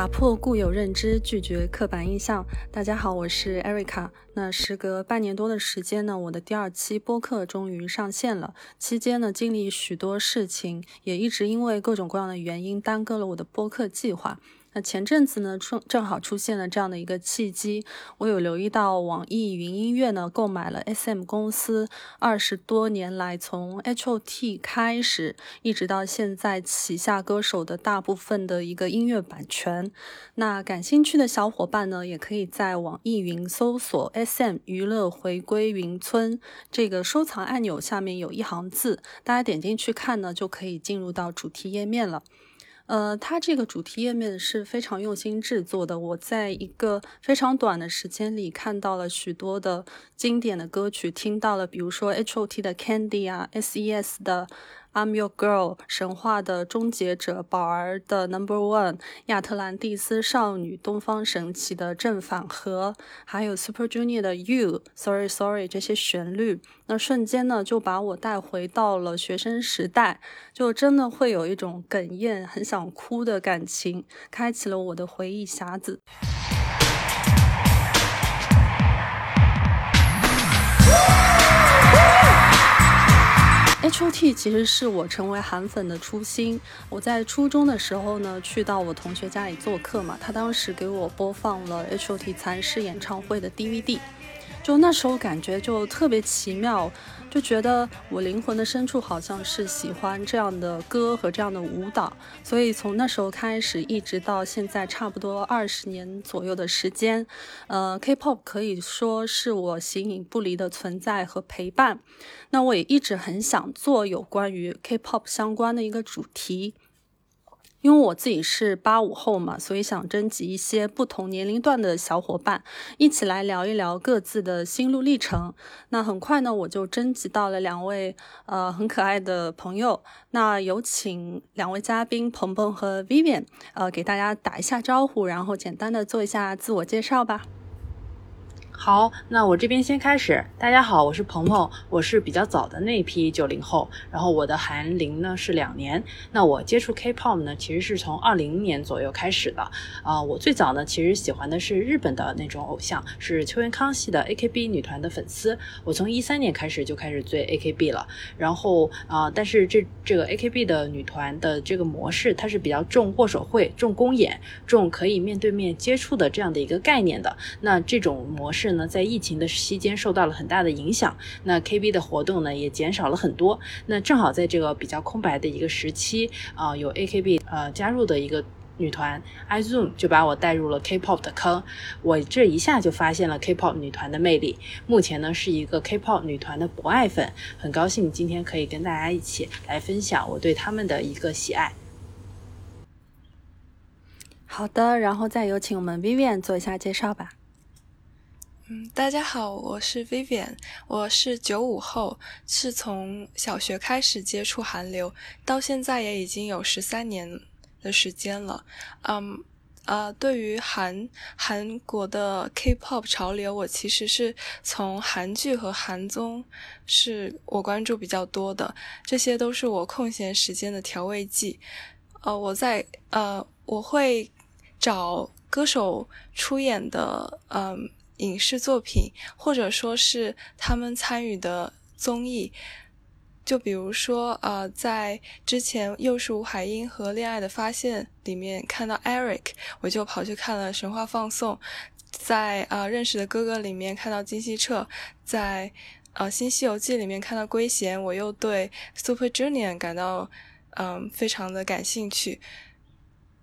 打破固有认知，拒绝刻板印象。大家好，我是 Erica。那时隔半年多的时间呢，我的第二期播客终于上线了。期间呢，经历许多事情，也一直因为各种各样的原因耽搁了我的播客计划。那前阵子呢，正正好出现了这样的一个契机，我有留意到网易云音乐呢购买了 SM 公司二十多年来从 HOT 开始一直到现在旗下歌手的大部分的一个音乐版权。那感兴趣的小伙伴呢，也可以在网易云搜索 SM 娱乐回归云村这个收藏按钮下面有一行字，大家点进去看呢，就可以进入到主题页面了。呃，它这个主题页面是非常用心制作的。我在一个非常短的时间里看到了许多的经典的歌曲，听到了比如说 H.O.T 的 Candy 啊，S.E.S 的。I'm your girl，神话的终结者，宝儿的 Number One，亚特兰蒂斯少女，东方神起的正反合，还有 Super Junior 的 You，Sorry Sorry 这些旋律，那瞬间呢就把我带回到了学生时代，就真的会有一种哽咽、很想哭的感情，开启了我的回忆匣子。H O T 其实是我成为韩粉的初心。我在初中的时候呢，去到我同学家里做客嘛，他当时给我播放了 H O T 蚕室演唱会的 D V D。就那时候感觉就特别奇妙，就觉得我灵魂的深处好像是喜欢这样的歌和这样的舞蹈，所以从那时候开始一直到现在差不多二十年左右的时间，呃，K-pop 可以说是我形影不离的存在和陪伴。那我也一直很想做有关于 K-pop 相关的一个主题。因为我自己是八五后嘛，所以想征集一些不同年龄段的小伙伴，一起来聊一聊各自的心路历程。那很快呢，我就征集到了两位呃很可爱的朋友。那有请两位嘉宾鹏鹏和 Vivian，呃，给大家打一下招呼，然后简单的做一下自我介绍吧。好，那我这边先开始。大家好，我是鹏鹏，我是比较早的那一批九零后，然后我的韩龄呢是两年。那我接触 K-pop 呢，其实是从二零年左右开始的。啊，我最早呢其实喜欢的是日本的那种偶像，是秋元康系的 AKB 女团的粉丝。我从一三年开始就开始追 AKB 了。然后啊，但是这这个 AKB 的女团的这个模式，它是比较重握手会、重公演、重可以面对面接触的这样的一个概念的。那这种模式。呢，在疫情的期间受到了很大的影响，那 KB 的活动呢也减少了很多。那正好在这个比较空白的一个时期啊，有 AKB 呃加入的一个女团 iZoom 就把我带入了 K-pop 的坑，我这一下就发现了 K-pop 女团的魅力。目前呢是一个 K-pop 女团的博爱粉，很高兴今天可以跟大家一起来分享我对他们的一个喜爱。好的，然后再有请我们 Vivian 做一下介绍吧。嗯，大家好，我是 Vivian，我是九五后，是从小学开始接触韩流，到现在也已经有十三年的时间了。嗯，呃，对于韩韩国的 K-pop 潮流，我其实是从韩剧和韩综是我关注比较多的，这些都是我空闲时间的调味剂。呃，我在呃，我会找歌手出演的，嗯。影视作品，或者说是他们参与的综艺，就比如说，呃，在之前《又是吴海英》和《恋爱的发现》里面看到 Eric，我就跑去看了《神话放送》；在呃《认识的哥哥》里面看到金希澈；在呃《新西游记》里面看到圭贤，我又对 Super Junior 感到嗯非常的感兴趣。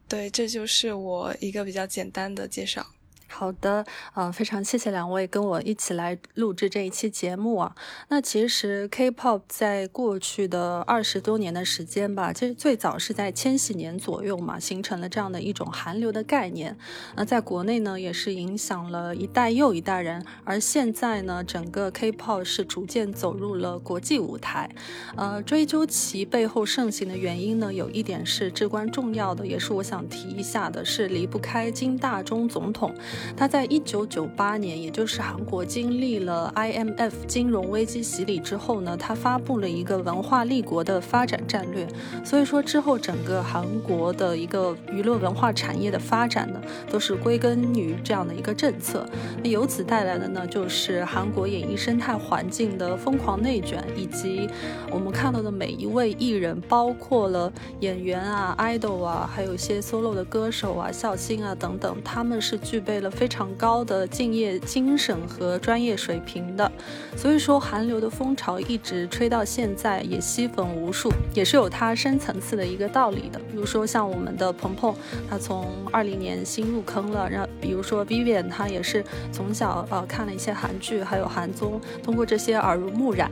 对，这就是我一个比较简单的介绍。好的，呃，非常谢谢两位跟我一起来录制这一期节目啊。那其实 K-pop 在过去的二十多年的时间吧，其实最早是在千禧年左右嘛，形成了这样的一种韩流的概念。那在国内呢，也是影响了一代又一代人。而现在呢，整个 K-pop 是逐渐走入了国际舞台。呃，追究其背后盛行的原因呢，有一点是至关重要的，也是我想提一下的，是离不开金大中总统。他在一九九八年，也就是韩国经历了 IMF 金融危机洗礼之后呢，他发布了一个文化立国的发展战略。所以说之后整个韩国的一个娱乐文化产业的发展呢，都是归根于这样的一个政策。那由此带来的呢，就是韩国演艺生态环境的疯狂内卷，以及我们看到的每一位艺人，包括了演员啊、idol 啊，还有一些 solo 的歌手啊、笑星啊等等，他们是具备了非常高的敬业精神和专业水平的。所以说，韩流的风潮一直吹到现在，也吸粉无数，也是有它深层次的一个道理的。比如说像我们的鹏鹏，他从二零年新入坑了，然比如说 Vivian，他也是从小呃看了一些韩剧，还有韩综，通过这些耳濡目染。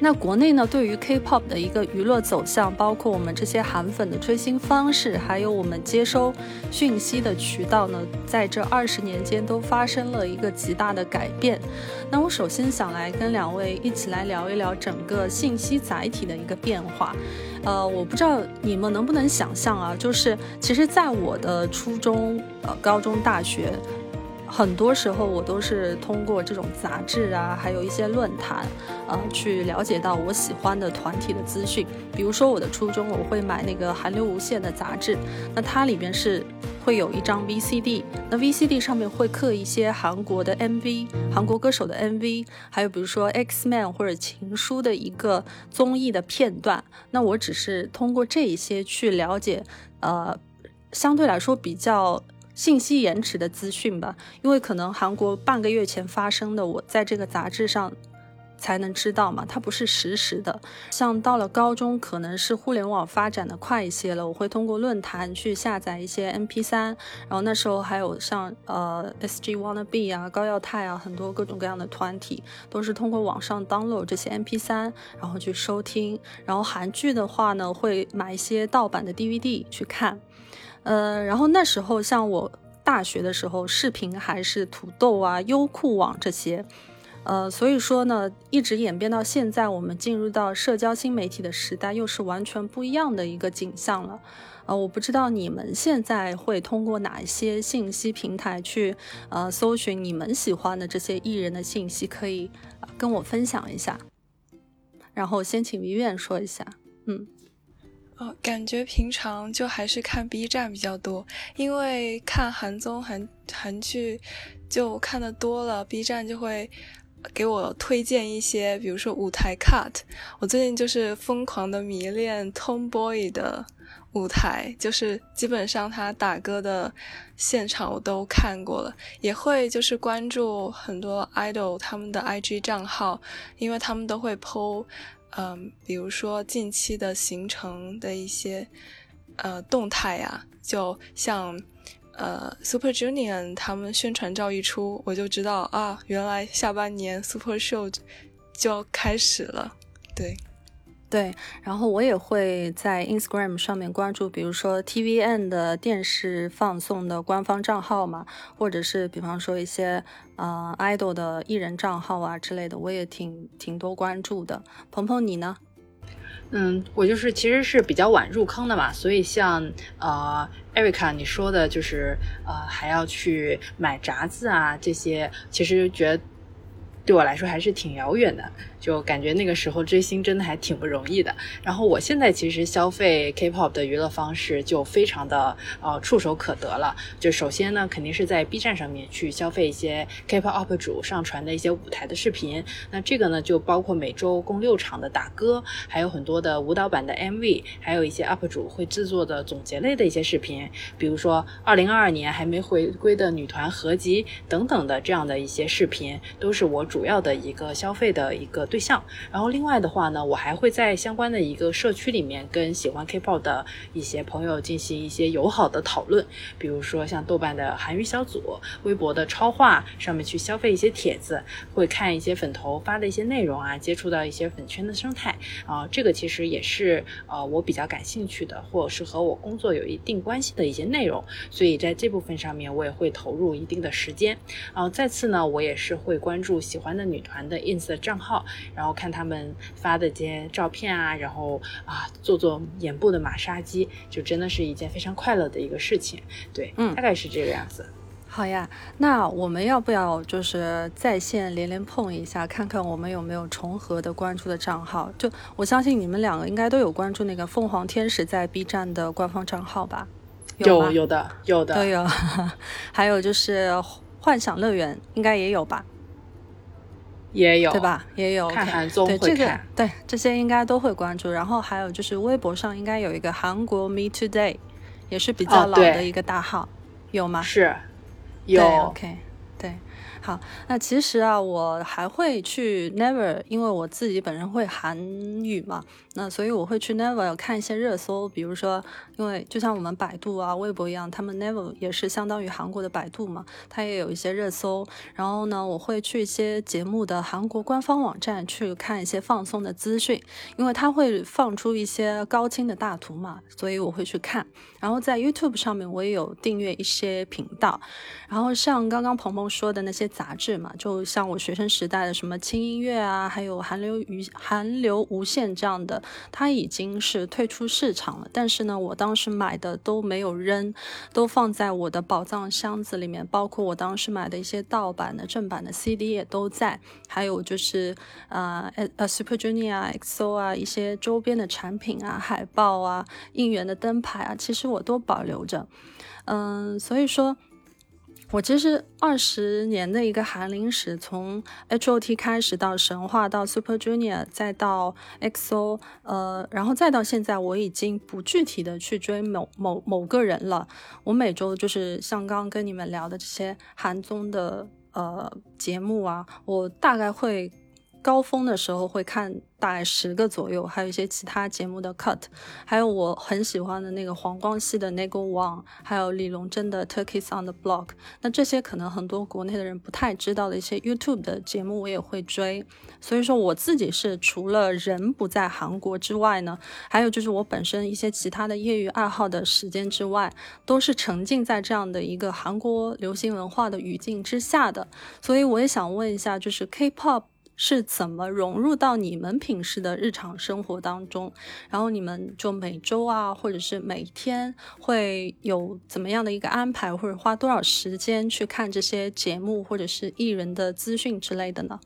那国内呢，对于 K-pop 的一个娱乐走向，包括我们这些韩粉的追星方式，还有我们接收讯息的渠道呢，在这二十年间都发生了一个极大的改变。那我首先想来跟两位一起来聊一聊整个信息载体的一个变化。呃，我不知道你们能不能想象啊，就是其实，在我的初中、呃高中、大学。很多时候我都是通过这种杂志啊，还有一些论坛，呃，去了解到我喜欢的团体的资讯。比如说我的初中，我会买那个《韩流无限》的杂志，那它里边是会有一张 VCD，那 VCD 上面会刻一些韩国的 MV，韩国歌手的 MV，还有比如说 X Man 或者情书的一个综艺的片段。那我只是通过这一些去了解，呃，相对来说比较。信息延迟的资讯吧，因为可能韩国半个月前发生的，我在这个杂志上才能知道嘛，它不是实时的。像到了高中，可能是互联网发展的快一些了，我会通过论坛去下载一些 MP3，然后那时候还有像呃 SG Wanna Be 啊、高耀泰啊，很多各种各样的团体都是通过网上 download 这些 MP3，然后去收听。然后韩剧的话呢，会买一些盗版的 DVD 去看。呃，然后那时候像我大学的时候，视频还是土豆啊、优酷网这些，呃，所以说呢，一直演变到现在，我们进入到社交新媒体的时代，又是完全不一样的一个景象了。呃，我不知道你们现在会通过哪一些信息平台去呃搜寻你们喜欢的这些艺人的信息，可以跟我分享一下。然后先请于苑说一下，嗯。哦，感觉平常就还是看 B 站比较多，因为看韩综、韩韩剧就看的多了，B 站就会给我推荐一些，比如说舞台 cut。我最近就是疯狂的迷恋 Tomboy 的舞台，就是基本上他打歌的现场我都看过了，也会就是关注很多 idol 他们的 IG 账号，因为他们都会 PO。嗯，比如说近期的行程的一些呃动态呀，就像呃 Super Junior 他们宣传照一出，我就知道啊，原来下半年 Super Show 就要开始了，对。对，然后我也会在 Instagram 上面关注，比如说 TVN 的电视放送的官方账号嘛，或者是比方说一些呃 idol 的艺人账号啊之类的，我也挺挺多关注的。鹏鹏你呢？嗯，我就是其实是比较晚入坑的嘛，所以像呃 Erica 你说的，就是呃还要去买杂志啊这些，其实觉得对我来说还是挺遥远的。就感觉那个时候追星真的还挺不容易的。然后我现在其实消费 K-pop 的娱乐方式就非常的呃触手可得了。就首先呢，肯定是在 B 站上面去消费一些 K-pop UP 主上传的一些舞台的视频。那这个呢，就包括每周共六场的打歌，还有很多的舞蹈版的 MV，还有一些 UP 主会制作的总结类的一些视频，比如说2022年还没回归的女团合集等等的这样的一些视频，都是我主要的一个消费的一个。对象，然后另外的话呢，我还会在相关的一个社区里面跟喜欢 K-pop 的一些朋友进行一些友好的讨论，比如说像豆瓣的韩语小组、微博的超话上面去消费一些帖子，会看一些粉头发的一些内容啊，接触到一些粉圈的生态啊，这个其实也是呃我比较感兴趣的，或者是和我工作有一定关系的一些内容，所以在这部分上面我也会投入一定的时间。啊再次呢，我也是会关注喜欢的女团的 ins 的账号。然后看他们发的这些照片啊，然后啊做做眼部的马杀鸡，就真的是一件非常快乐的一个事情。对，嗯，大概是这个样子。好呀，那我们要不要就是在线连连碰一下，看看我们有没有重合的关注的账号？就我相信你们两个应该都有关注那个凤凰天使在 B 站的官方账号吧？有有的有的都有，还有就是幻想乐园应该也有吧？也有对吧？也有看韩综会看，对这些应该都会关注。然后还有就是微博上应该有一个韩国 Me Today，也是比较老的一个大号，有吗？是。有，OK，对，好，那其实啊，我还会去 Never，因为我自己本身会韩语嘛。那所以我会去 Never 看一些热搜，比如说，因为就像我们百度啊、微博一样，他们 Never 也是相当于韩国的百度嘛，它也有一些热搜。然后呢，我会去一些节目的韩国官方网站去看一些放松的资讯，因为它会放出一些高清的大图嘛，所以我会去看。然后在 YouTube 上面，我也有订阅一些频道。然后像刚刚鹏鹏说的那些杂志嘛，就像我学生时代的什么轻音乐啊，还有韩流娱韩流无限这样的。它已经是退出市场了，但是呢，我当时买的都没有扔，都放在我的宝藏箱子里面，包括我当时买的一些盗版的、正版的 CD 也都在，还有就是呃呃 Super Junior 啊、XO 啊一些周边的产品啊、海报啊、应援的灯牌啊，其实我都保留着，嗯，所以说。我其实二十年的一个韩龄史，从 H O T 开始到神话，到 Super Junior，再到 X O，呃，然后再到现在，我已经不具体的去追某某某个人了。我每周就是像刚刚跟你们聊的这些韩综的呃节目啊，我大概会高峰的时候会看。大概十个左右，还有一些其他节目的 cut，还有我很喜欢的那个黄光熙的 Nego One，还有李龙真的 Turkeys on the Block。那这些可能很多国内的人不太知道的一些 YouTube 的节目，我也会追。所以说我自己是除了人不在韩国之外呢，还有就是我本身一些其他的业余爱好的时间之外，都是沉浸在这样的一个韩国流行文化的语境之下的。所以我也想问一下，就是 K-pop。是怎么融入到你们平时的日常生活当中？然后你们就每周啊，或者是每天会有怎么样的一个安排，或者花多少时间去看这些节目，或者是艺人的资讯之类的呢？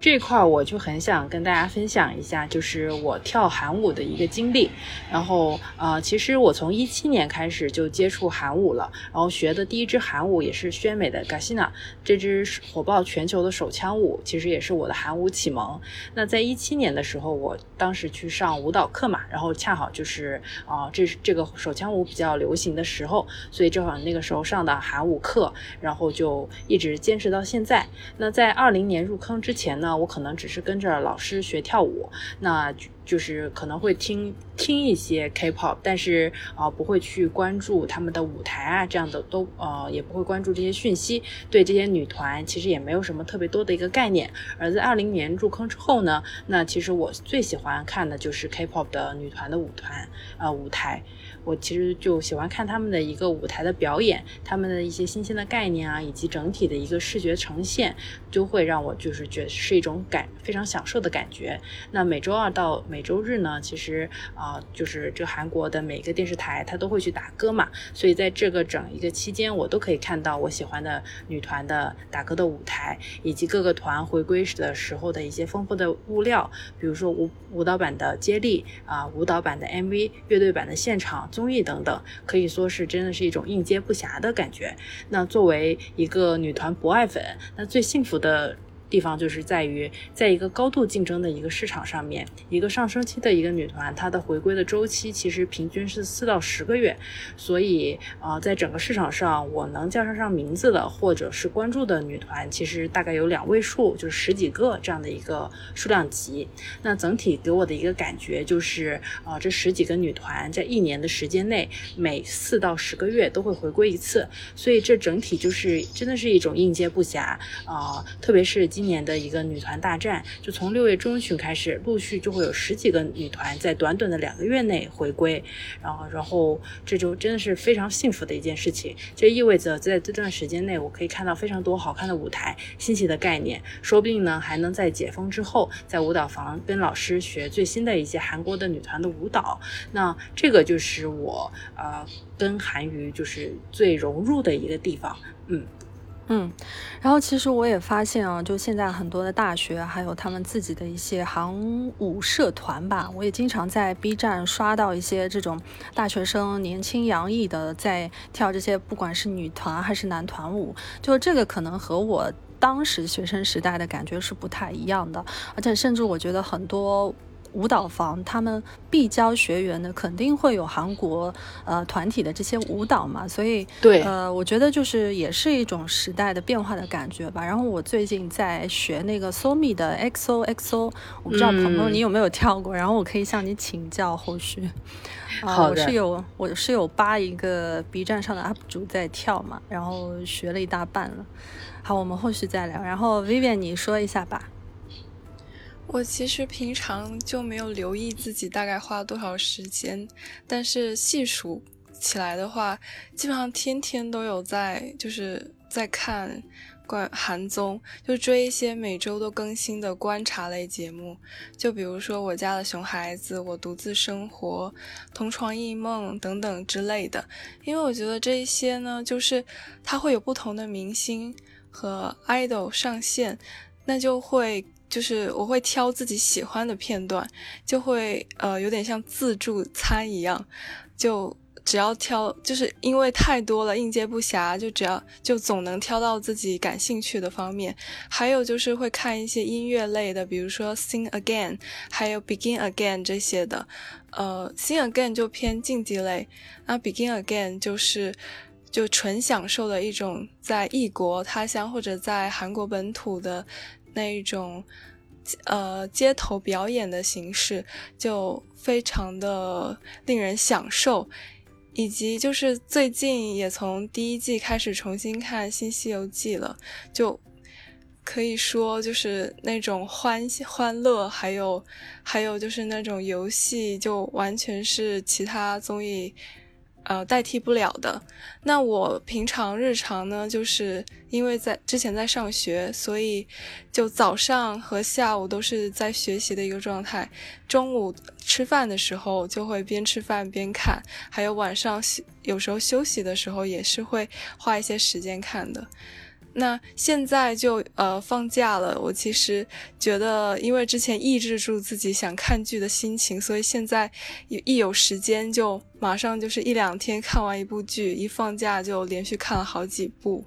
这块我就很想跟大家分享一下，就是我跳韩舞的一个经历。然后，呃，其实我从一七年开始就接触韩舞了，然后学的第一支韩舞也是宣美的 Gasina，这支火爆全球的手枪舞，其实也是我的韩舞启蒙。那在一七年的时候，我当时去上舞蹈课嘛，然后恰好就是啊，这这个手枪舞比较流行的时候，所以正好那个时候上的韩舞课，然后就一直坚持到现在。那在二零年入坑之前呢？那我可能只是跟着老师学跳舞，那就是可能会听听一些 K-pop，但是啊不会去关注他们的舞台啊这样的都呃也不会关注这些讯息，对这些女团其实也没有什么特别多的一个概念。而在二零年入坑之后呢，那其实我最喜欢看的就是 K-pop 的女团的舞团呃舞台。我其实就喜欢看他们的一个舞台的表演，他们的一些新鲜的概念啊，以及整体的一个视觉呈现，就会让我就是觉得是一种感非常享受的感觉。那每周二到每周日呢，其实啊，就是这韩国的每个电视台它都会去打歌嘛，所以在这个整一个期间，我都可以看到我喜欢的女团的打歌的舞台，以及各个团回归时的时候的一些丰富的物料，比如说舞舞蹈版的接力啊，舞蹈版的 MV，乐队版的现场。综艺等等，可以说是真的是一种应接不暇的感觉。那作为一个女团博爱粉，那最幸福的。地方就是在于，在一个高度竞争的一个市场上面，一个上升期的一个女团，她的回归的周期其实平均是四到十个月。所以啊，在整个市场上，我能叫上上名字的，或者是关注的女团，其实大概有两位数，就是十几个这样的一个数量级。那整体给我的一个感觉就是，啊，这十几个女团在一年的时间内，每四到十个月都会回归一次。所以这整体就是真的是一种应接不暇啊，特别是。今年的一个女团大战，就从六月中旬开始，陆续就会有十几个女团在短短的两个月内回归，然后，然后这就真的是非常幸福的一件事情。这意味着在这段时间内，我可以看到非常多好看的舞台、新奇的概念，说不定呢还能在解封之后，在舞蹈房跟老师学最新的一些韩国的女团的舞蹈。那这个就是我呃跟韩娱就是最融入的一个地方，嗯。嗯，然后其实我也发现啊，就现在很多的大学，还有他们自己的一些航舞社团吧，我也经常在 B 站刷到一些这种大学生年轻洋溢的在跳这些，不管是女团还是男团舞，就这个可能和我当时学生时代的感觉是不太一样的，而且甚至我觉得很多。舞蹈房，他们必教学员的肯定会有韩国呃团体的这些舞蹈嘛，所以对，呃，我觉得就是也是一种时代的变化的感觉吧。然后我最近在学那个 Somi 的 XOXO，我不知道朋友你有没有跳过，然后我可以向你请教后续。好的，我是有我是有扒一个 B 站上的 UP 主在跳嘛，然后学了一大半了。好，我们后续再聊。然后 Vivian 你说一下吧。我其实平常就没有留意自己大概花了多少时间，但是细数起来的话，基本上天天都有在，就是在看关韩综，就追一些每周都更新的观察类节目，就比如说《我家的熊孩子》《我独自生活》《同床异梦》等等之类的，因为我觉得这一些呢，就是它会有不同的明星和 idol 上线，那就会。就是我会挑自己喜欢的片段，就会呃有点像自助餐一样，就只要挑，就是因为太多了应接不暇，就只要就总能挑到自己感兴趣的方面。还有就是会看一些音乐类的，比如说 Sing Again，还有 Begin Again 这些的。呃，Sing Again 就偏竞技类，那 Begin Again 就是就纯享受的一种在异国他乡或者在韩国本土的。那一种，呃，街头表演的形式就非常的令人享受，以及就是最近也从第一季开始重新看《新西游记》了，就可以说就是那种欢欢乐，还有还有就是那种游戏，就完全是其他综艺。呃，代替不了的。那我平常日常呢，就是因为在之前在上学，所以就早上和下午都是在学习的一个状态。中午吃饭的时候就会边吃饭边看，还有晚上有时候休息的时候也是会花一些时间看的。那现在就呃放假了，我其实觉得，因为之前抑制住自己想看剧的心情，所以现在一一有时间就马上就是一两天看完一部剧，一放假就连续看了好几部。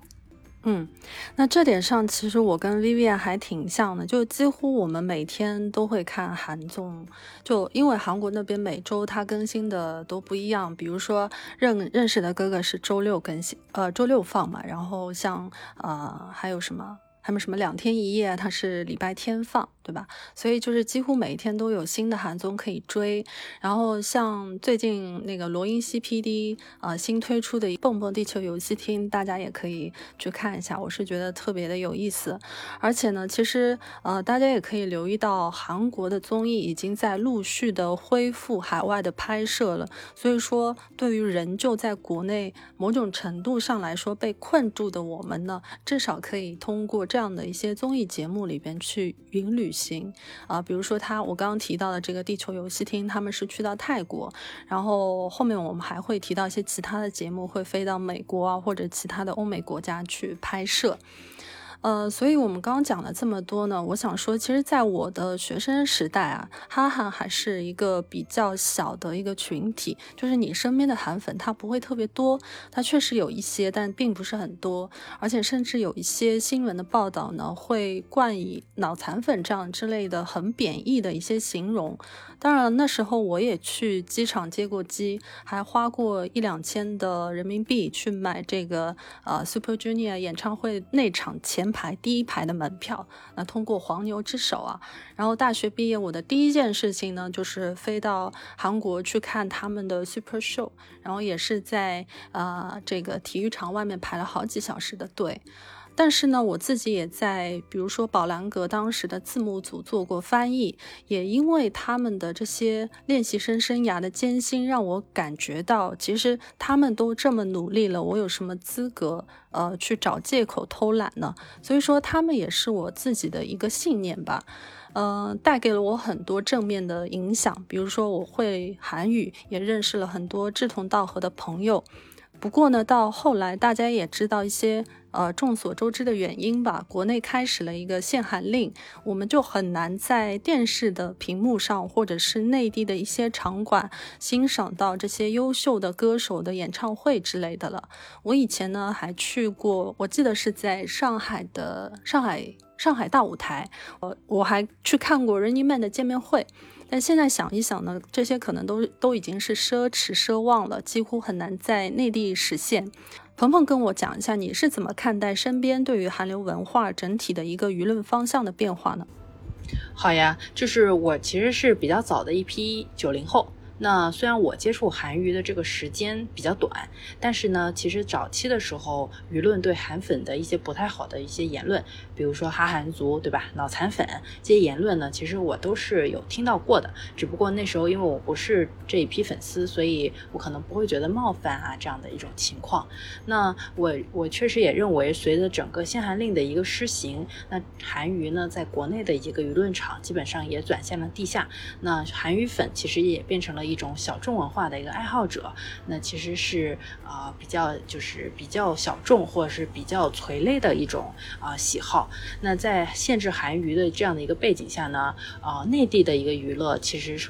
嗯，那这点上其实我跟 Vivian 还挺像的，就几乎我们每天都会看韩综，就因为韩国那边每周它更新的都不一样，比如说认认识的哥哥是周六更新，呃，周六放嘛，然后像呃还有什么？还有什么两天一夜，它是礼拜天放，对吧？所以就是几乎每一天都有新的韩综可以追。然后像最近那个罗英熙 PD 啊新推出的《蹦蹦地球游戏厅》，大家也可以去看一下，我是觉得特别的有意思。而且呢，其实呃大家也可以留意到，韩国的综艺已经在陆续的恢复海外的拍摄了。所以说，对于仍旧在国内某种程度上来说被困住的我们呢，至少可以通过。这样的一些综艺节目里边去云旅行啊，比如说他我刚刚提到的这个地球游戏厅，他们是去到泰国，然后后面我们还会提到一些其他的节目会飞到美国啊或者其他的欧美国家去拍摄。呃，所以我们刚刚讲了这么多呢，我想说，其实，在我的学生时代啊，哈韩还是一个比较小的一个群体，就是你身边的韩粉，他不会特别多，他确实有一些，但并不是很多，而且甚至有一些新闻的报道呢，会冠以脑残粉这样之类的很贬义的一些形容。当然，那时候我也去机场接过机，还花过一两千的人民币去买这个呃 Super Junior 演唱会内场前排第一排的门票。那通过黄牛之手啊，然后大学毕业，我的第一件事情呢，就是飞到韩国去看他们的 Super Show，然后也是在呃这个体育场外面排了好几小时的队。但是呢，我自己也在，比如说宝兰阁当时的字幕组做过翻译，也因为他们的这些练习生生涯的艰辛，让我感觉到，其实他们都这么努力了，我有什么资格呃去找借口偷懒呢？所以说，他们也是我自己的一个信念吧。嗯，带给了我很多正面的影响，比如说我会韩语，也认识了很多志同道合的朋友。不过呢，到后来大家也知道一些呃众所周知的原因吧，国内开始了一个限韩令，我们就很难在电视的屏幕上或者是内地的一些场馆欣赏到这些优秀的歌手的演唱会之类的了。我以前呢还去过，我记得是在上海的上海。上海大舞台，我我还去看过 Running Man 的见面会，但现在想一想呢，这些可能都都已经是奢侈奢望了，几乎很难在内地实现。鹏鹏跟我讲一下，你是怎么看待身边对于韩流文化整体的一个舆论方向的变化呢？好呀，就是我其实是比较早的一批九零后。那虽然我接触韩娱的这个时间比较短，但是呢，其实早期的时候，舆论对韩粉的一些不太好的一些言论，比如说哈韩族，对吧？脑残粉这些言论呢，其实我都是有听到过的。只不过那时候因为我不是这一批粉丝，所以我可能不会觉得冒犯啊这样的一种情况。那我我确实也认为，随着整个限韩令的一个施行，那韩娱呢，在国内的一个舆论场基本上也转向了地下。那韩娱粉其实也变成了。一种小众文化的一个爱好者，那其实是啊比较就是比较小众或者是比较垂类的一种啊喜好。那在限制韩娱的这样的一个背景下呢，啊内地的一个娱乐其实是。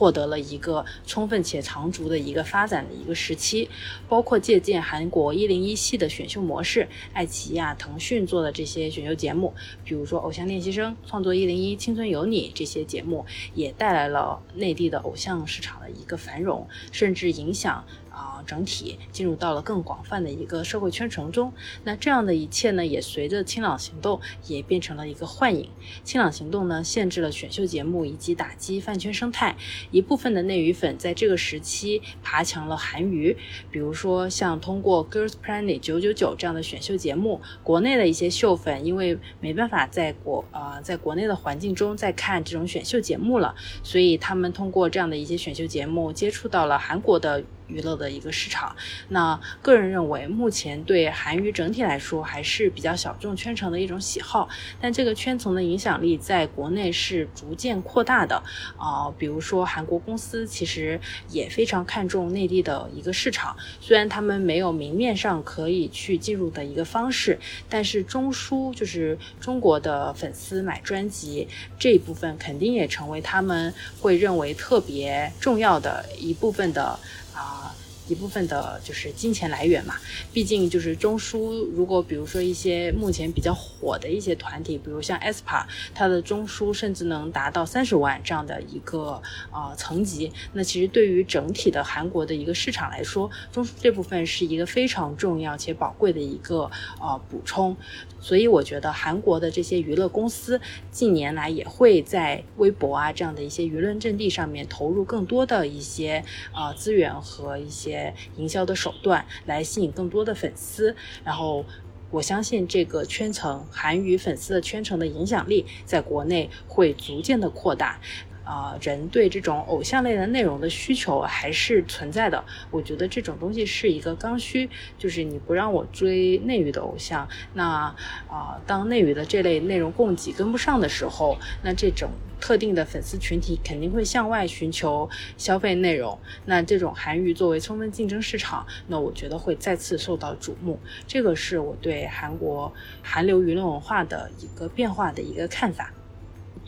获得了一个充分且长足的一个发展的一个时期，包括借鉴韩国一零一系的选秀模式，爱奇艺、啊、腾讯做的这些选秀节目，比如说《偶像练习生》、《创作一零一》、《青春有你》这些节目，也带来了内地的偶像市场的一个繁荣，甚至影响。啊，整体进入到了更广泛的一个社会圈层中。那这样的一切呢，也随着清朗行动也变成了一个幻影。清朗行动呢，限制了选秀节目以及打击饭圈生态。一部分的内娱粉在这个时期爬墙了韩娱，比如说像通过 Girls Planet 九九九这样的选秀节目，国内的一些秀粉因为没办法在国呃在国内的环境中再看这种选秀节目了，所以他们通过这样的一些选秀节目接触到了韩国的。娱乐的一个市场，那个人认为，目前对韩娱整体来说还是比较小众圈层的一种喜好，但这个圈层的影响力在国内是逐渐扩大的啊。比如说，韩国公司其实也非常看重内地的一个市场，虽然他们没有明面上可以去进入的一个方式，但是中枢就是中国的粉丝买专辑这一部分，肯定也成为他们会认为特别重要的一部分的。啊，一部分的就是金钱来源嘛，毕竟就是中枢，如果比如说一些目前比较火的一些团体，比如像 aespa，它的中枢甚至能达到三十万这样的一个啊层级，那其实对于整体的韩国的一个市场来说，中枢这部分是一个非常重要且宝贵的一个呃补充。所以我觉得韩国的这些娱乐公司近年来也会在微博啊这样的一些舆论阵地上面投入更多的一些呃资源和一些营销的手段，来吸引更多的粉丝。然后我相信这个圈层韩娱粉丝的圈层的影响力在国内会逐渐的扩大。啊，人对这种偶像类的内容的需求还是存在的。我觉得这种东西是一个刚需，就是你不让我追内娱的偶像，那啊，当内娱的这类内容供给跟不上的时候，那这种特定的粉丝群体肯定会向外寻求消费内容。那这种韩娱作为充分竞争市场，那我觉得会再次受到瞩目。这个是我对韩国韩流舆论文化的一个变化的一个看法。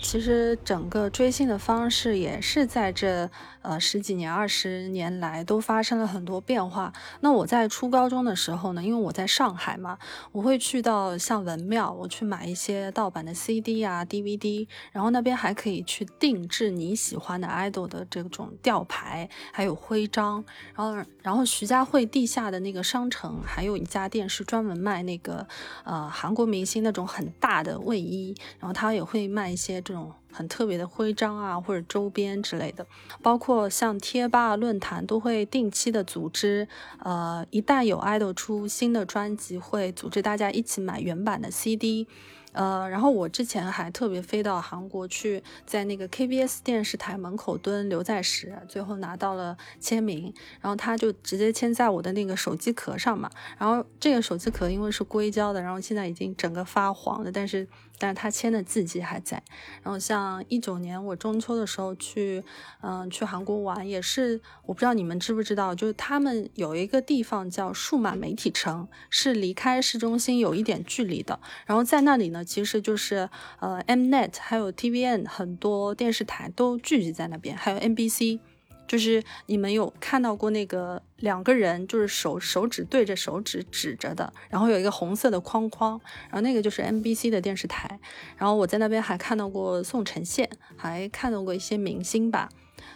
其实整个追星的方式也是在这。呃，十几年、二十年来都发生了很多变化。那我在初高中的时候呢，因为我在上海嘛，我会去到像文庙，我去买一些盗版的 CD 啊、DVD，然后那边还可以去定制你喜欢的 idol 的这种吊牌，还有徽章。然后，然后徐家汇地下的那个商城还有一家店是专门卖那个呃韩国明星那种很大的卫衣，然后他也会卖一些这种。很特别的徽章啊，或者周边之类的。包括像贴吧、论坛都会定期的组织，呃，一旦有爱豆出新的专辑，会组织大家一起买原版的 CD。呃，然后我之前还特别飞到韩国去，在那个 KBS 电视台门口蹲刘在石，最后拿到了签名，然后他就直接签在我的那个手机壳上嘛。然后这个手机壳因为是硅胶的，然后现在已经整个发黄了，但是。但是他签的字迹还在。然后像一九年我中秋的时候去，嗯，去韩国玩，也是我不知道你们知不知道，就是他们有一个地方叫数码媒体城，是离开市中心有一点距离的。然后在那里呢，其实就是呃，Mnet 还有 TVN 很多电视台都聚集在那边，还有 NBC。就是你们有看到过那个两个人，就是手手指对着手指指着的，然后有一个红色的框框，然后那个就是 NBC 的电视台。然后我在那边还看到过宋承宪，还看到过一些明星吧。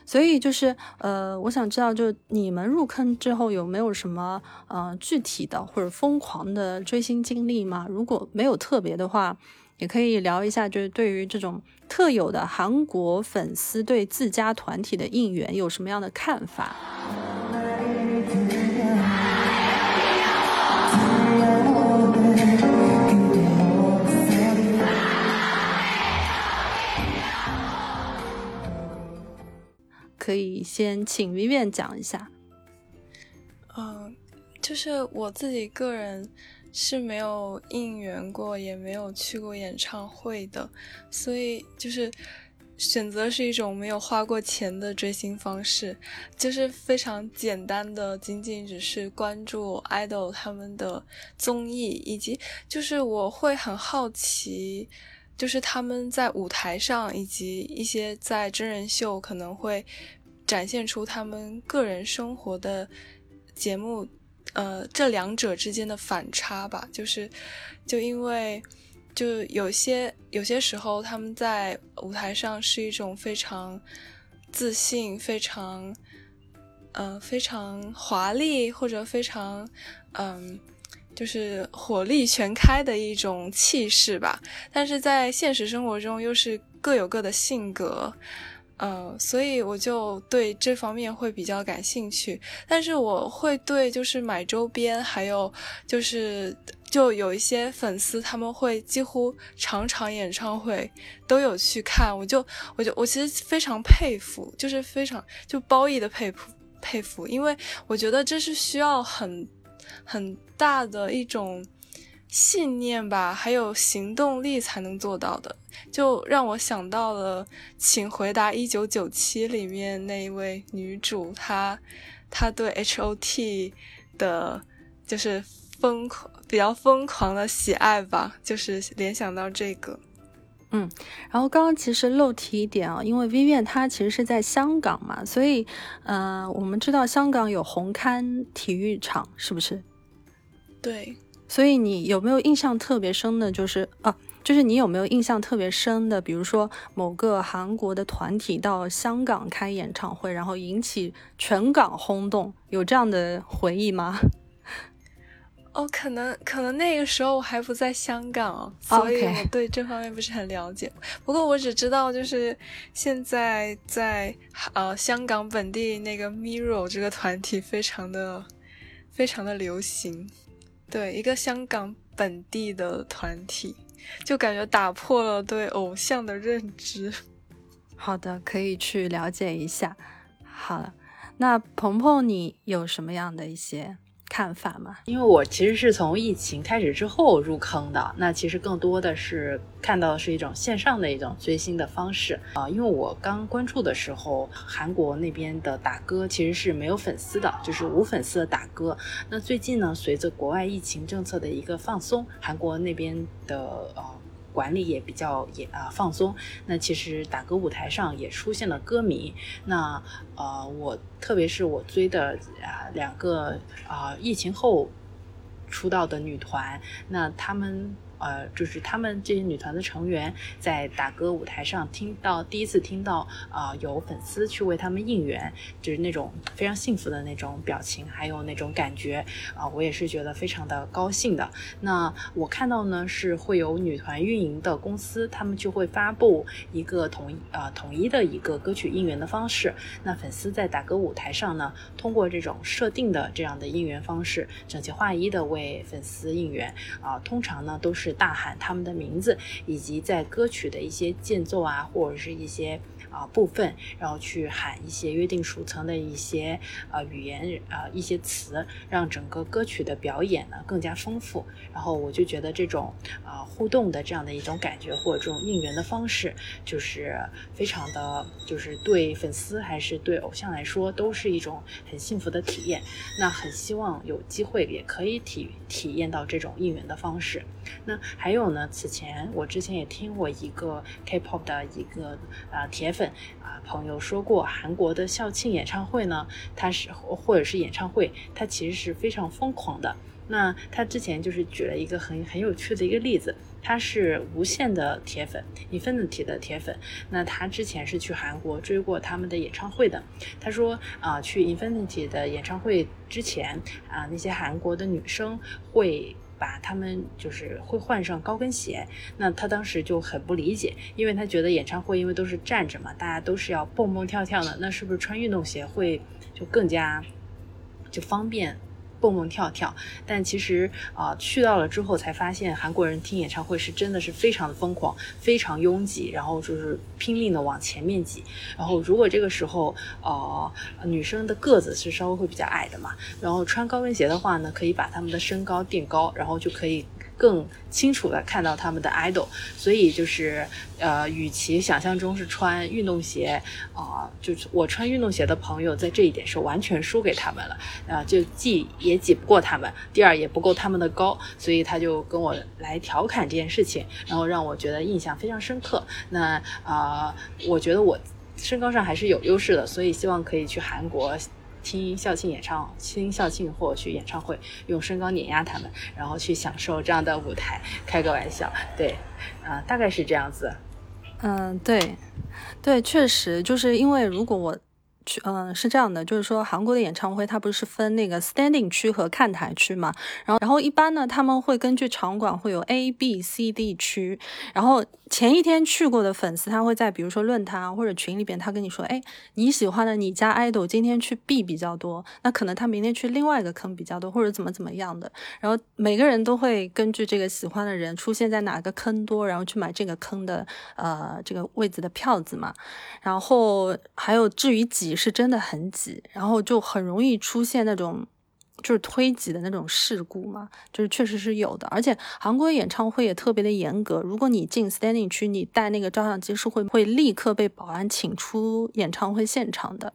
所以就是呃，我想知道，就你们入坑之后有没有什么呃具体的或者疯狂的追星经历吗？如果没有特别的话。也可以聊一下，就是对于这种特有的韩国粉丝对自家团体的应援有什么样的看法？可以先请 Vivian 讲一下。嗯，就是我自己个人。是没有应援过，也没有去过演唱会的，所以就是选择是一种没有花过钱的追星方式，就是非常简单的，仅仅只是关注 idol 他们的综艺，以及就是我会很好奇，就是他们在舞台上以及一些在真人秀可能会展现出他们个人生活的节目。呃，这两者之间的反差吧，就是，就因为，就有些有些时候他们在舞台上是一种非常自信、非常，呃，非常华丽或者非常，嗯，就是火力全开的一种气势吧，但是在现实生活中又是各有各的性格。呃，所以我就对这方面会比较感兴趣，但是我会对就是买周边，还有就是就有一些粉丝他们会几乎场场演唱会都有去看，我就我就我其实非常佩服，就是非常就褒义的佩服佩服，因为我觉得这是需要很很大的一种。信念吧，还有行动力才能做到的，就让我想到了《请回答一九九七》里面那一位女主，她她对 H O T 的，就是疯狂比较疯狂的喜爱吧，就是联想到这个。嗯，然后刚刚其实漏提一点啊，因为 Vivian 她其实是在香港嘛，所以呃，我们知道香港有红磡体育场，是不是？对。所以你有没有印象特别深的？就是啊，就是你有没有印象特别深的？比如说某个韩国的团体到香港开演唱会，然后引起全港轰动，有这样的回忆吗？哦，可能可能那个时候我还不在香港，所以我对这方面不是很了解。不过我只知道，就是现在在呃香港本地那个 Mirror 这个团体非常的非常的流行。对一个香港本地的团体，就感觉打破了对偶像的认知。好的，可以去了解一下。好了，那鹏鹏，你有什么样的一些？看法嘛，因为我其实是从疫情开始之后入坑的，那其实更多的是看到的是一种线上的一种追星的方式啊。因为我刚关注的时候，韩国那边的打歌其实是没有粉丝的，就是无粉丝的打歌。那最近呢，随着国外疫情政策的一个放松，韩国那边的呃。管理也比较也啊放松，那其实打歌舞台上也出现了歌迷，那呃我特别是我追的啊两个啊疫情后出道的女团，那他们呃，就是他们这些女团的成员在打歌舞台上听到第一次听到啊，有粉丝去为他们应援，就是那种非常幸福的那种表情，还有那种感觉啊，我也是觉得非常的高兴的。那我看到呢，是会有女团运营的公司，他们就会发布一个统一啊统一的一个歌曲应援的方式。那粉丝在打歌舞台上呢，通过这种设定的这样的应援方式，整齐划一的为粉丝应援啊，通常呢都是。是大喊他们的名字，以及在歌曲的一些间奏啊，或者是一些啊部分，然后去喊一些约定俗成的一些呃语言啊一些词，让整个歌曲的表演呢更加丰富。然后我就觉得这种啊互动的这样的一种感觉，或者这种应援的方式，就是非常的，就是对粉丝还是对偶像来说，都是一种很幸福的体验。那很希望有机会也可以体体验到这种应援的方式。那还有呢？此前我之前也听过一个 K-pop 的一个啊铁粉啊朋友说过，韩国的校庆演唱会呢，它是或者是演唱会，它其实是非常疯狂的。那他之前就是举了一个很很有趣的一个例子，他是无限的铁粉，Infinity 的铁粉。那他之前是去韩国追过他们的演唱会的。他说啊，去 Infinity 的演唱会之前啊，那些韩国的女生会。把他们就是会换上高跟鞋，那他当时就很不理解，因为他觉得演唱会因为都是站着嘛，大家都是要蹦蹦跳跳的，那是不是穿运动鞋会就更加就方便？蹦蹦跳跳，但其实啊，去到了之后才发现，韩国人听演唱会是真的是非常的疯狂，非常拥挤，然后就是拼命的往前面挤。然后如果这个时候，呃，女生的个子是稍微会比较矮的嘛，然后穿高跟鞋的话呢，可以把她们的身高垫高，然后就可以。更清楚的看到他们的 idol，所以就是呃，与其想象中是穿运动鞋啊，就是我穿运动鞋的朋友在这一点是完全输给他们了啊，就既也挤不过他们，第二也不够他们的高，所以他就跟我来调侃这件事情，然后让我觉得印象非常深刻。那啊，我觉得我身高上还是有优势的，所以希望可以去韩国。听校庆演唱，听校庆或去演唱会，用身高碾压他们，然后去享受这样的舞台。开个玩笑，对，啊，大概是这样子。嗯，对，对，确实就是因为如果我。去，嗯，是这样的，就是说韩国的演唱会它不是分那个 standing 区和看台区嘛，然后，然后一般呢他们会根据场馆会有 A、B、C、D 区，然后前一天去过的粉丝他会在比如说论坛或者群里边他跟你说，哎，你喜欢的你家 idol 今天去 B 比较多，那可能他明天去另外一个坑比较多，或者怎么怎么样的，然后每个人都会根据这个喜欢的人出现在哪个坑多，然后去买这个坑的呃这个位置的票子嘛，然后还有至于几。是真的很挤，然后就很容易出现那种就是推挤的那种事故嘛，就是确实是有的。而且韩国演唱会也特别的严格，如果你进 standing 区，你带那个照相机是会会立刻被保安请出演唱会现场的。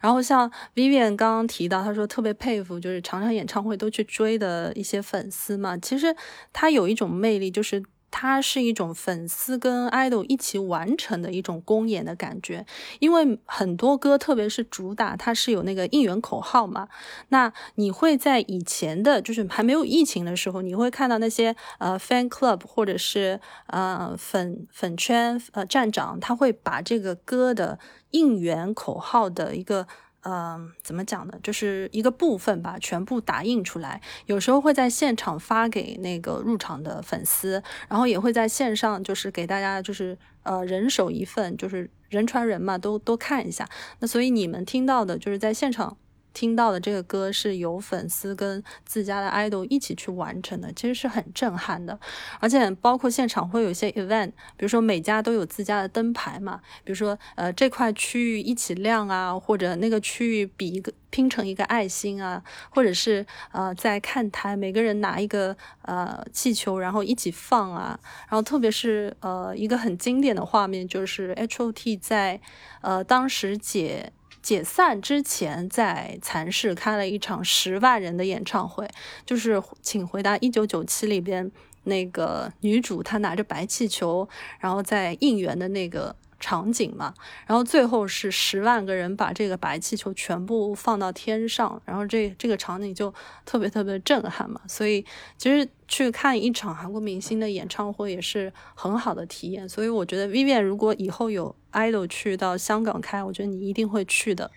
然后像 Vivian 刚刚提到，他说特别佩服就是常常演唱会都去追的一些粉丝嘛，其实他有一种魅力就是。它是一种粉丝跟 idol 一起完成的一种公演的感觉，因为很多歌，特别是主打，它是有那个应援口号嘛。那你会在以前的，就是还没有疫情的时候，你会看到那些呃 fan club 或者是呃粉粉圈呃站长，他会把这个歌的应援口号的一个。嗯，怎么讲呢？就是一个部分吧，全部打印出来。有时候会在现场发给那个入场的粉丝，然后也会在线上，就是给大家，就是呃人手一份，就是人传人嘛，都都看一下。那所以你们听到的，就是在现场。听到的这个歌是由粉丝跟自家的 idol 一起去完成的，其实是很震撼的。而且包括现场会有一些 event，比如说每家都有自家的灯牌嘛，比如说呃这块区域一起亮啊，或者那个区域比一个拼成一个爱心啊，或者是呃在看台每个人拿一个呃气球然后一起放啊，然后特别是呃一个很经典的画面就是 H O T 在呃当时解。解散之前，在蚕室开了一场十万人的演唱会，就是请回答一九九七里边那个女主，她拿着白气球，然后在应援的那个场景嘛，然后最后是十万个人把这个白气球全部放到天上，然后这这个场景就特别特别震撼嘛。所以其实去看一场韩国明星的演唱会也是很好的体验。所以我觉得 Vivian 如果以后有 idol 去到香港开，我觉得你一定会去的。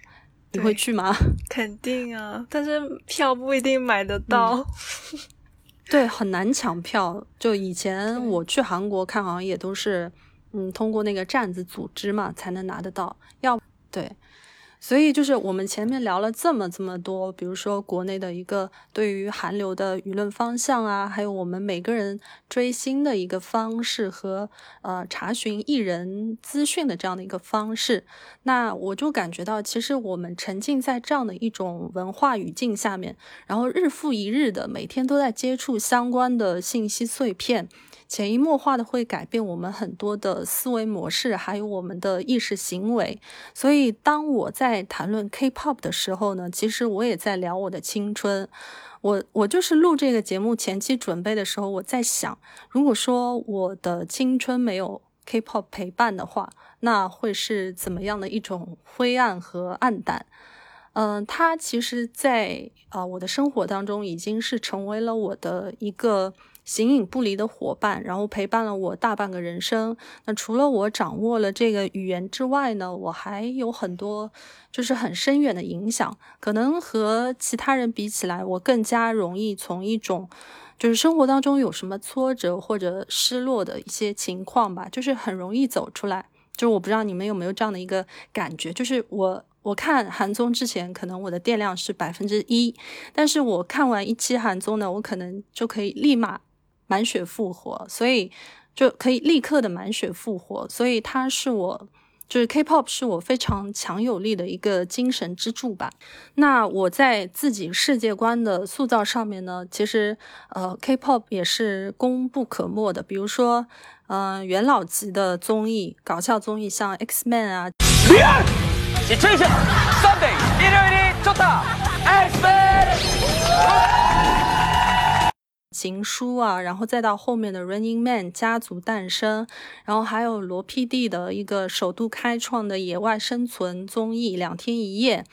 你会去吗？肯定啊，但是票不一定买得到。对，很难抢票。就以前我去韩国看，好像也都是，嗯，通过那个站子组织嘛，才能拿得到。要对。所以就是我们前面聊了这么这么多，比如说国内的一个对于韩流的舆论方向啊，还有我们每个人追星的一个方式和呃查询艺人资讯的这样的一个方式，那我就感觉到，其实我们沉浸在这样的一种文化语境下面，然后日复一日的每天都在接触相关的信息碎片。潜移默化的会改变我们很多的思维模式，还有我们的意识行为。所以，当我在谈论 K-pop 的时候呢，其实我也在聊我的青春。我我就是录这个节目前期准备的时候，我在想，如果说我的青春没有 K-pop 陪伴的话，那会是怎么样的一种灰暗和暗淡？嗯，它其实，在啊我的生活当中，已经是成为了我的一个。形影不离的伙伴，然后陪伴了我大半个人生。那除了我掌握了这个语言之外呢，我还有很多就是很深远的影响。可能和其他人比起来，我更加容易从一种就是生活当中有什么挫折或者失落的一些情况吧，就是很容易走出来。就是我不知道你们有没有这样的一个感觉，就是我我看韩综之前，可能我的电量是百分之一，但是我看完一期韩综呢，我可能就可以立马。满血复活，所以就可以立刻的满血复活，所以它是我就是 K-pop 是我非常强有力的一个精神支柱吧。那我在自己世界观的塑造上面呢，其实呃 K-pop 也是功不可没的。比如说，嗯，元老级的综艺、搞笑综艺，像 X-Men 啊。情书啊，然后再到后面的 Running Man 家族诞生，然后还有罗 PD 的一个首度开创的野外生存综艺两天一夜，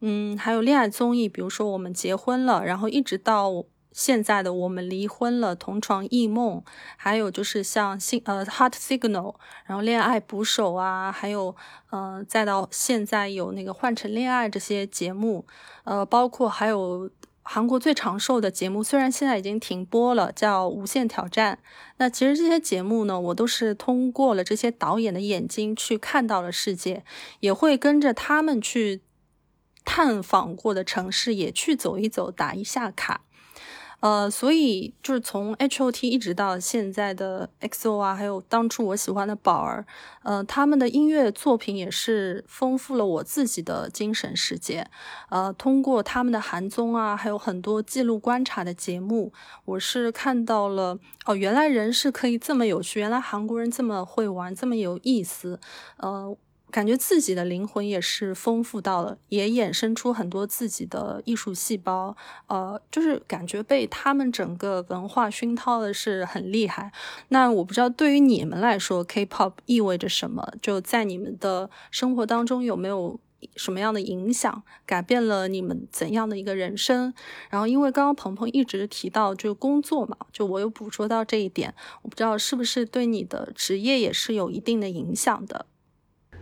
嗯，还有恋爱综艺，比如说我们结婚了，然后一直到现在的我们离婚了，同床异梦，还有就是像新呃 Heart Signal，然后恋爱捕手啊，还有嗯再到现在有那个换成恋爱这些节目，呃，包括还有。韩国最长寿的节目虽然现在已经停播了，叫《无限挑战》。那其实这些节目呢，我都是通过了这些导演的眼睛去看到了世界，也会跟着他们去探访过的城市也去走一走，打一下卡。呃，所以就是从 H O T 一直到现在的 X O 啊，还有当初我喜欢的宝儿，呃，他们的音乐作品也是丰富了我自己的精神世界。呃，通过他们的韩综啊，还有很多记录观察的节目，我是看到了哦，原来人是可以这么有趣，原来韩国人这么会玩，这么有意思。呃。感觉自己的灵魂也是丰富到了，也衍生出很多自己的艺术细胞，呃，就是感觉被他们整个文化熏陶的是很厉害。那我不知道对于你们来说，K-pop 意味着什么？就在你们的生活当中有没有什么样的影响，改变了你们怎样的一个人生？然后，因为刚刚鹏鹏一直提到就工作嘛，就我有捕捉到这一点，我不知道是不是对你的职业也是有一定的影响的。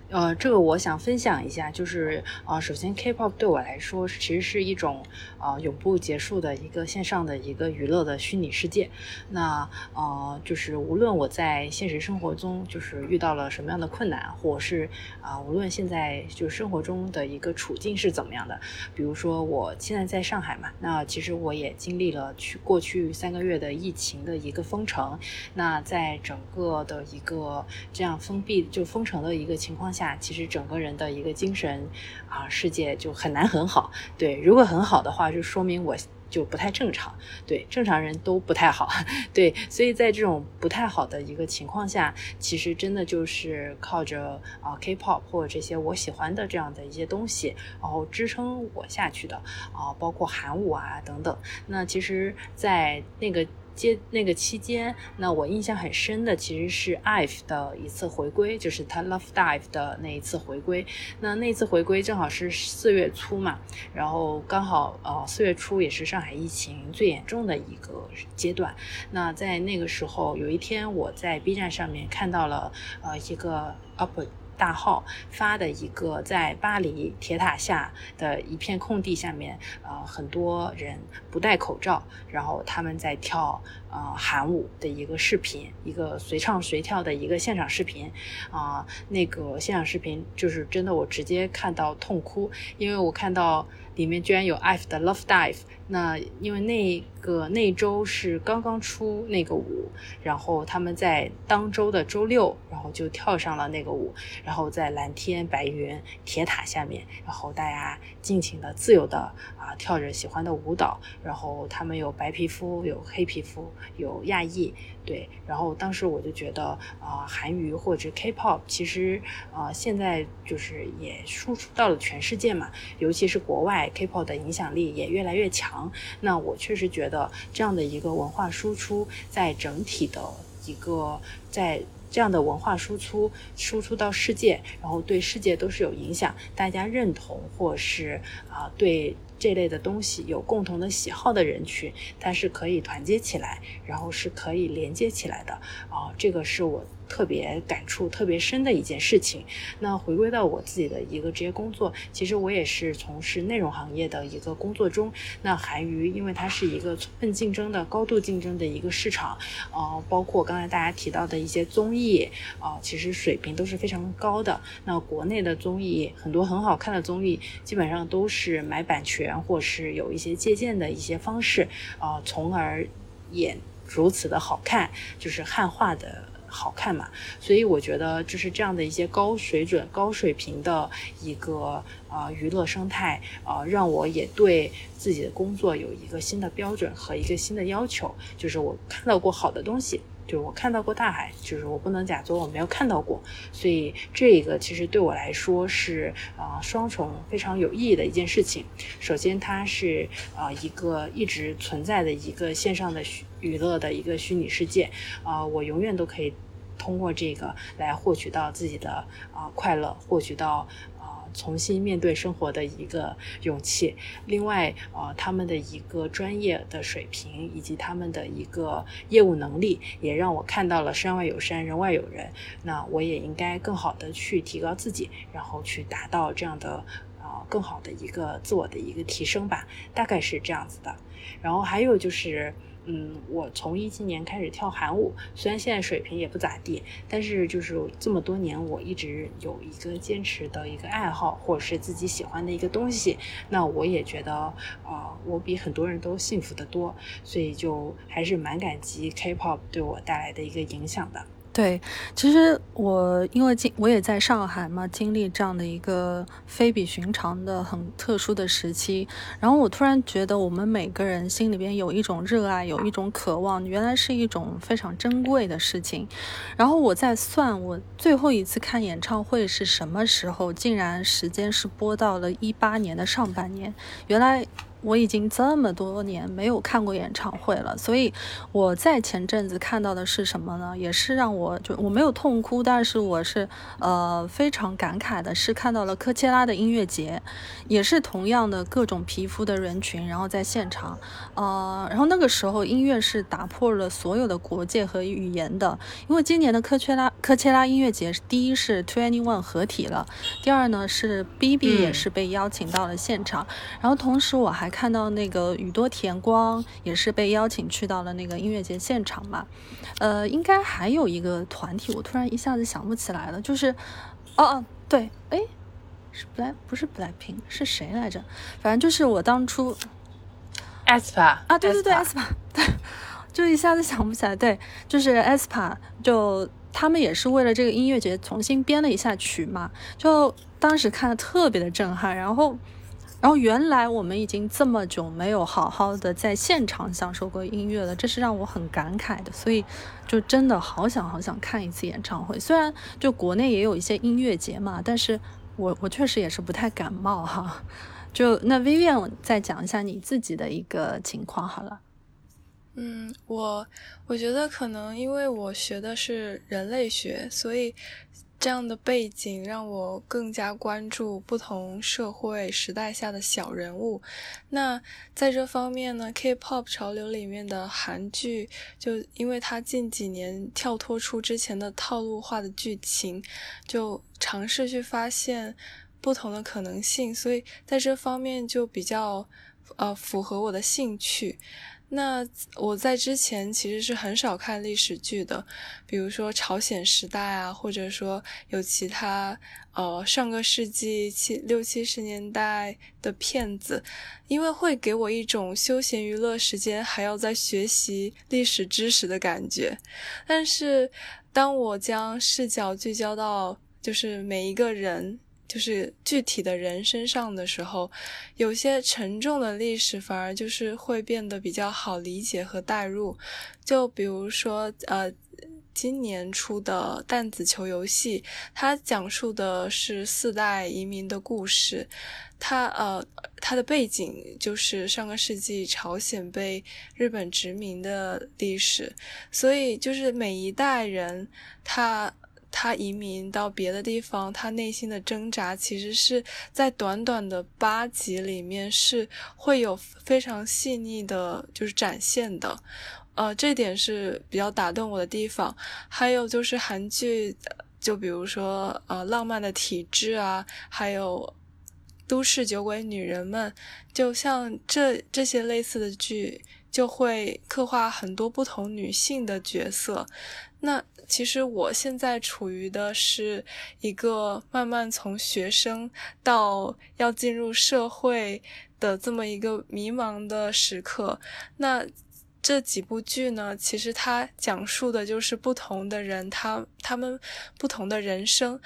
呃，这个我想分享一下，就是啊，首先 K-pop 对我来说其实是一种啊永不结束的一个线上的一个娱乐的虚拟世界。那呃，就是无论我在现实生活中就是遇到了什么样的困难，或是啊，无论现在就是生活中的一个处境是怎么样的，比如说我现在在上海嘛，那其实我也经历了去过去三个月的疫情的一个封城。那在整个的一个这样封闭就封城的一个情况下下。其实整个人的一个精神啊世界就很难很好，对，如果很好的话，就说明我就不太正常，对，正常人都不太好，对，所以在这种不太好的一个情况下，其实真的就是靠着啊 K-pop 或者这些我喜欢的这样的一些东西，然后支撑我下去的啊，包括韩舞啊等等。那其实，在那个。接那个期间，那我印象很深的其实是 IVE 的一次回归，就是他 Love Dive 的那一次回归。那那次回归正好是四月初嘛，然后刚好呃四月初也是上海疫情最严重的一个阶段。那在那个时候，有一天我在 B 站上面看到了呃一个 UP。大号发的一个在巴黎铁塔下的一片空地下面，呃，很多人不戴口罩，然后他们在跳呃韩舞的一个视频，一个随唱随跳的一个现场视频，啊，那个现场视频就是真的，我直接看到痛哭，因为我看到里面居然有 IVE 的 Love Dive。那因为那个那周是刚刚出那个舞，然后他们在当周的周六，然后就跳上了那个舞，然后在蓝天白云铁塔下面，然后大家尽情的自由的啊跳着喜欢的舞蹈，然后他们有白皮肤，有黑皮肤，有亚裔。对，然后当时我就觉得啊，韩娱或者 K-pop 其实啊，现在就是也输出到了全世界嘛，尤其是国外 K-pop 的影响力也越来越强。那我确实觉得这样的一个文化输出，在整体的一个在这样的文化输出输出到世界，然后对世界都是有影响，大家认同或是啊对。这类的东西有共同的喜好的人群，它是可以团结起来，然后是可以连接起来的啊，这个是我。特别感触特别深的一件事情。那回归到我自己的一个职业工作，其实我也是从事内容行业的一个工作中。那韩娱因为它是一个充分竞争的、高度竞争的一个市场，呃，包括刚才大家提到的一些综艺，啊，其实水平都是非常高的。那国内的综艺很多很好看的综艺，基本上都是买版权或是有一些借鉴的一些方式，啊，从而演如此的好看，就是汉化的。好看嘛，所以我觉得就是这样的一些高水准、高水平的一个呃娱乐生态，呃，让我也对自己的工作有一个新的标准和一个新的要求。就是我看到过好的东西，就是我看到过大海，就是我不能假装我没有看到过。所以这个其实对我来说是啊双重非常有意义的一件事情。首先，它是啊一个一直存在的一个线上的娱娱乐的一个虚拟世界啊，我永远都可以。通过这个来获取到自己的啊快乐，获取到啊重新面对生活的一个勇气。另外啊，他们的一个专业的水平以及他们的一个业务能力，也让我看到了山外有山，人外有人。那我也应该更好的去提高自己，然后去达到这样的啊更好的一个自我的一个提升吧。大概是这样子的。然后还有就是。嗯，我从一七年开始跳韩舞，虽然现在水平也不咋地，但是就是这么多年，我一直有一个坚持的一个爱好，或者是自己喜欢的一个东西，那我也觉得啊，我比很多人都幸福的多，所以就还是蛮感激 K-pop 对我带来的一个影响的。对，其实我因为经我也在上海嘛，经历这样的一个非比寻常的很特殊的时期，然后我突然觉得我们每个人心里边有一种热爱，有一种渴望，原来是一种非常珍贵的事情。然后我在算我最后一次看演唱会是什么时候，竟然时间是播到了一八年的上半年，原来。我已经这么多年没有看过演唱会了，所以我在前阵子看到的是什么呢？也是让我就我没有痛哭，但是我是呃非常感慨的，是看到了科切拉的音乐节，也是同样的各种皮肤的人群，然后在现场，呃，然后那个时候音乐是打破了所有的国界和语言的，因为今年的科切拉科切拉音乐节，第一是 Twenty One 合体了，第二呢是 B B 也是被邀请到了现场，然后同时我还。看到那个宇多田光也是被邀请去到了那个音乐节现场嘛，呃，应该还有一个团体，我突然一下子想不起来了，就是，哦哦，对，哎，是 Black 不是 Blackpink 是谁来着？反正就是我当初，aespa 啊，对对对，aespa，对，就一下子想不起来，对，就是 aespa，就他们也是为了这个音乐节重新编了一下曲嘛，就当时看的特别的震撼，然后。然后原来我们已经这么久没有好好的在现场享受过音乐了，这是让我很感慨的。所以就真的好想好想看一次演唱会。虽然就国内也有一些音乐节嘛，但是我 我确实也是不太感冒哈。就那 Vivian 再讲一下你自己的一个情况好了。嗯，我我觉得可能因为我学的是人类学，所以。这样的背景让我更加关注不同社会时代下的小人物。那在这方面呢，K-pop 潮流里面的韩剧，就因为它近几年跳脱出之前的套路化的剧情，就尝试去发现不同的可能性，所以在这方面就比较呃符合我的兴趣。那我在之前其实是很少看历史剧的，比如说朝鲜时代啊，或者说有其他呃上个世纪七六七十年代的片子，因为会给我一种休闲娱乐时间还要在学习历史知识的感觉。但是当我将视角聚焦到就是每一个人。就是具体的人身上的时候，有些沉重的历史反而就是会变得比较好理解和代入。就比如说，呃，今年出的《弹子球游戏》，它讲述的是四代移民的故事。它呃，它的背景就是上个世纪朝鲜被日本殖民的历史，所以就是每一代人他。他移民到别的地方，他内心的挣扎其实是在短短的八集里面是会有非常细腻的，就是展现的，呃，这点是比较打动我的地方。还有就是韩剧，就比如说呃《浪漫的体质》啊，还有《都市酒鬼女人们》，就像这这些类似的剧，就会刻画很多不同女性的角色。那其实我现在处于的是一个慢慢从学生到要进入社会的这么一个迷茫的时刻。那这几部剧呢，其实它讲述的就是不同的人，他他们不同的人生，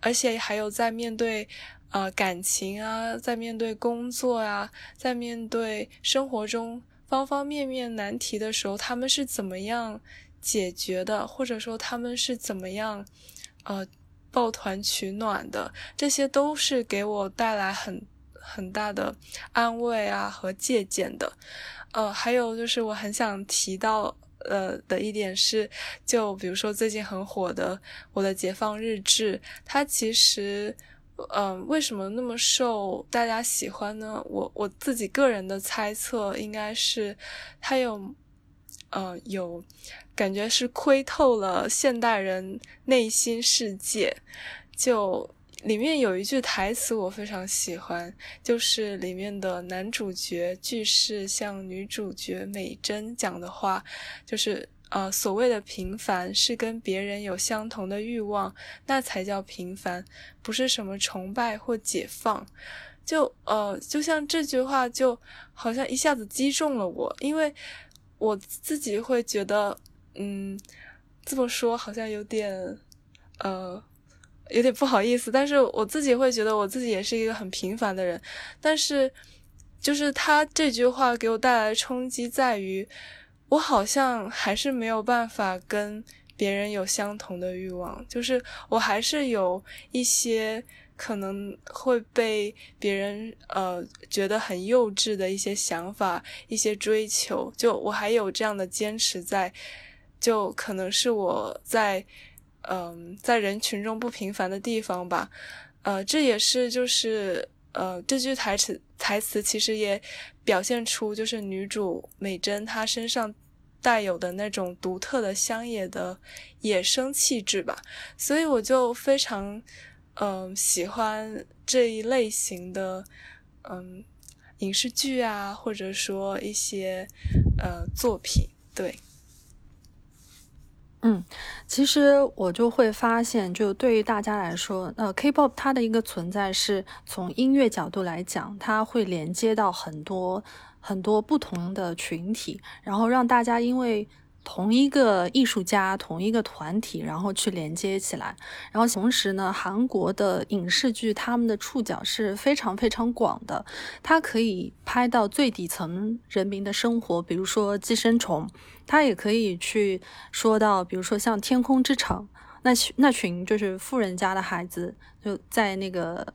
而且还有在面对呃感情啊，在面对工作啊，在面对生活中方方面面难题的时候，他们是怎么样。解决的，或者说他们是怎么样，呃，抱团取暖的，这些都是给我带来很很大的安慰啊和借鉴的。呃，还有就是我很想提到呃的一点是，就比如说最近很火的《我的解放日志》，它其实，嗯，为什么那么受大家喜欢呢？我我自己个人的猜测应该是，它有。呃，有感觉是窥透了现代人内心世界。就里面有一句台词我非常喜欢，就是里面的男主角句式向女主角美珍讲的话，就是呃，所谓的平凡是跟别人有相同的欲望，那才叫平凡，不是什么崇拜或解放。就呃，就像这句话，就好像一下子击中了我，因为。我自己会觉得，嗯，这么说好像有点，呃，有点不好意思。但是我自己会觉得，我自己也是一个很平凡的人。但是，就是他这句话给我带来的冲击在于，我好像还是没有办法跟别人有相同的欲望，就是我还是有一些。可能会被别人呃觉得很幼稚的一些想法、一些追求，就我还有这样的坚持在，就可能是我在嗯在人群中不平凡的地方吧，呃，这也是就是呃这句台词台词其实也表现出就是女主美珍她身上带有的那种独特的乡野的野生气质吧，所以我就非常。嗯，喜欢这一类型的嗯影视剧啊，或者说一些呃作品，对。嗯，其实我就会发现，就对于大家来说，呃，K-pop 它的一个存在是从音乐角度来讲，它会连接到很多很多不同的群体，然后让大家因为。同一个艺术家，同一个团体，然后去连接起来，然后同时呢，韩国的影视剧他们的触角是非常非常广的，它可以拍到最底层人民的生活，比如说《寄生虫》，它也可以去说到，比如说像《天空之城》，那群那群就是富人家的孩子，就在那个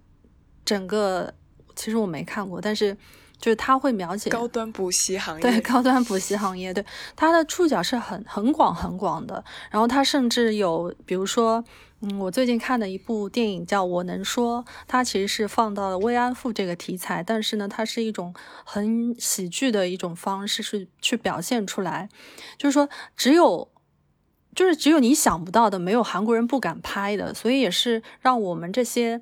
整个，其实我没看过，但是。就是他会描写高端补习行业，对高端补习行业，对他的触角是很很广很广的。然后他甚至有，比如说，嗯，我最近看的一部电影叫《我能说》，它其实是放到了慰安妇这个题材，但是呢，它是一种很喜剧的一种方式，是去表现出来，就是说只有。就是只有你想不到的，没有韩国人不敢拍的，所以也是让我们这些，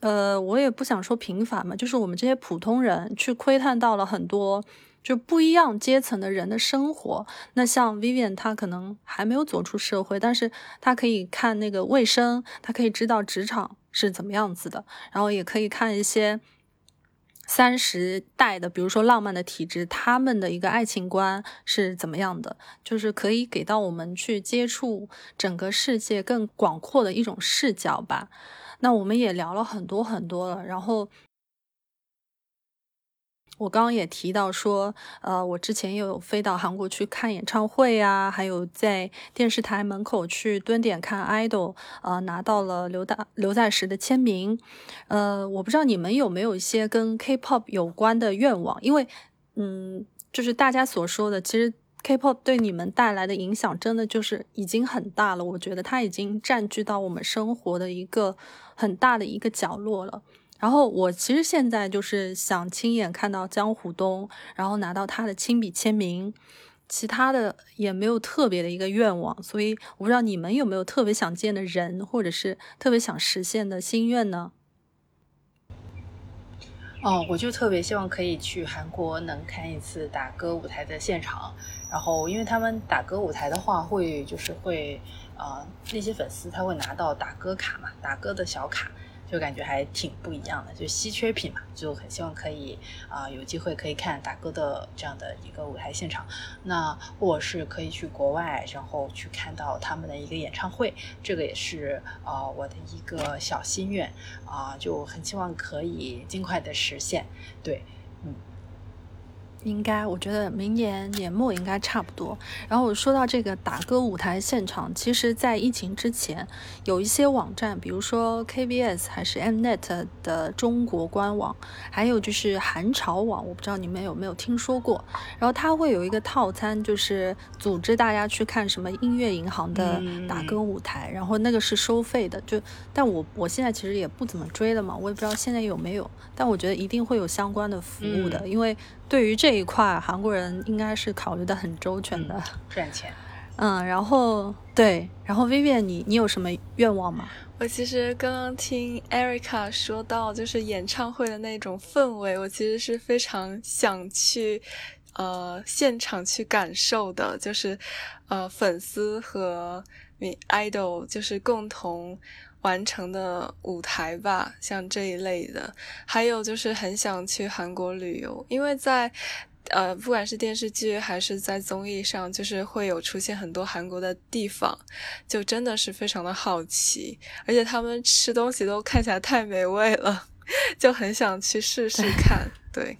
呃，我也不想说平凡嘛，就是我们这些普通人去窥探到了很多就不一样阶层的人的生活。那像 Vivian，他可能还没有走出社会，但是他可以看那个卫生，他可以知道职场是怎么样子的，然后也可以看一些。三十代的，比如说浪漫的体质，他们的一个爱情观是怎么样的？就是可以给到我们去接触整个世界更广阔的一种视角吧。那我们也聊了很多很多了，然后。我刚刚也提到说，呃，我之前也有飞到韩国去看演唱会啊，还有在电视台门口去蹲点看 idol，呃，拿到了刘大刘在石的签名。呃，我不知道你们有没有一些跟 K-pop 有关的愿望，因为，嗯，就是大家所说的，其实 K-pop 对你们带来的影响真的就是已经很大了。我觉得它已经占据到我们生活的一个很大的一个角落了。然后我其实现在就是想亲眼看到江虎东，然后拿到他的亲笔签名，其他的也没有特别的一个愿望，所以我不知道你们有没有特别想见的人，或者是特别想实现的心愿呢？哦，我就特别希望可以去韩国能看一次打歌舞台的现场，然后因为他们打歌舞台的话，会就是会呃那些粉丝他会拿到打歌卡嘛，打歌的小卡。就感觉还挺不一样的，就稀缺品嘛，就很希望可以啊有机会可以看打歌的这样的一个舞台现场，那或是可以去国外，然后去看到他们的一个演唱会，这个也是啊我的一个小心愿啊，就很希望可以尽快的实现，对，嗯。应该，我觉得明年年末应该差不多。然后我说到这个打歌舞台现场，其实，在疫情之前，有一些网站，比如说 KBS 还是 Mnet 的中国官网，还有就是韩潮网，我不知道你们有没有听说过。然后它会有一个套餐，就是组织大家去看什么音乐银行的打歌舞台，然后那个是收费的。就，但我我现在其实也不怎么追了嘛，我也不知道现在有没有。但我觉得一定会有相关的服务的，因为对于这一块，韩国人应该是考虑的很周全的。赚钱。嗯，然后对，然后 Vivian，你你有什么愿望吗？我其实刚刚听 Erica 说到，就是演唱会的那种氛围，我其实是非常想去，呃，现场去感受的，就是呃，粉丝和 idol 就是共同。完成的舞台吧，像这一类的，还有就是很想去韩国旅游，因为在，呃，不管是电视剧还是在综艺上，就是会有出现很多韩国的地方，就真的是非常的好奇，而且他们吃东西都看起来太美味了，就很想去试试看。对，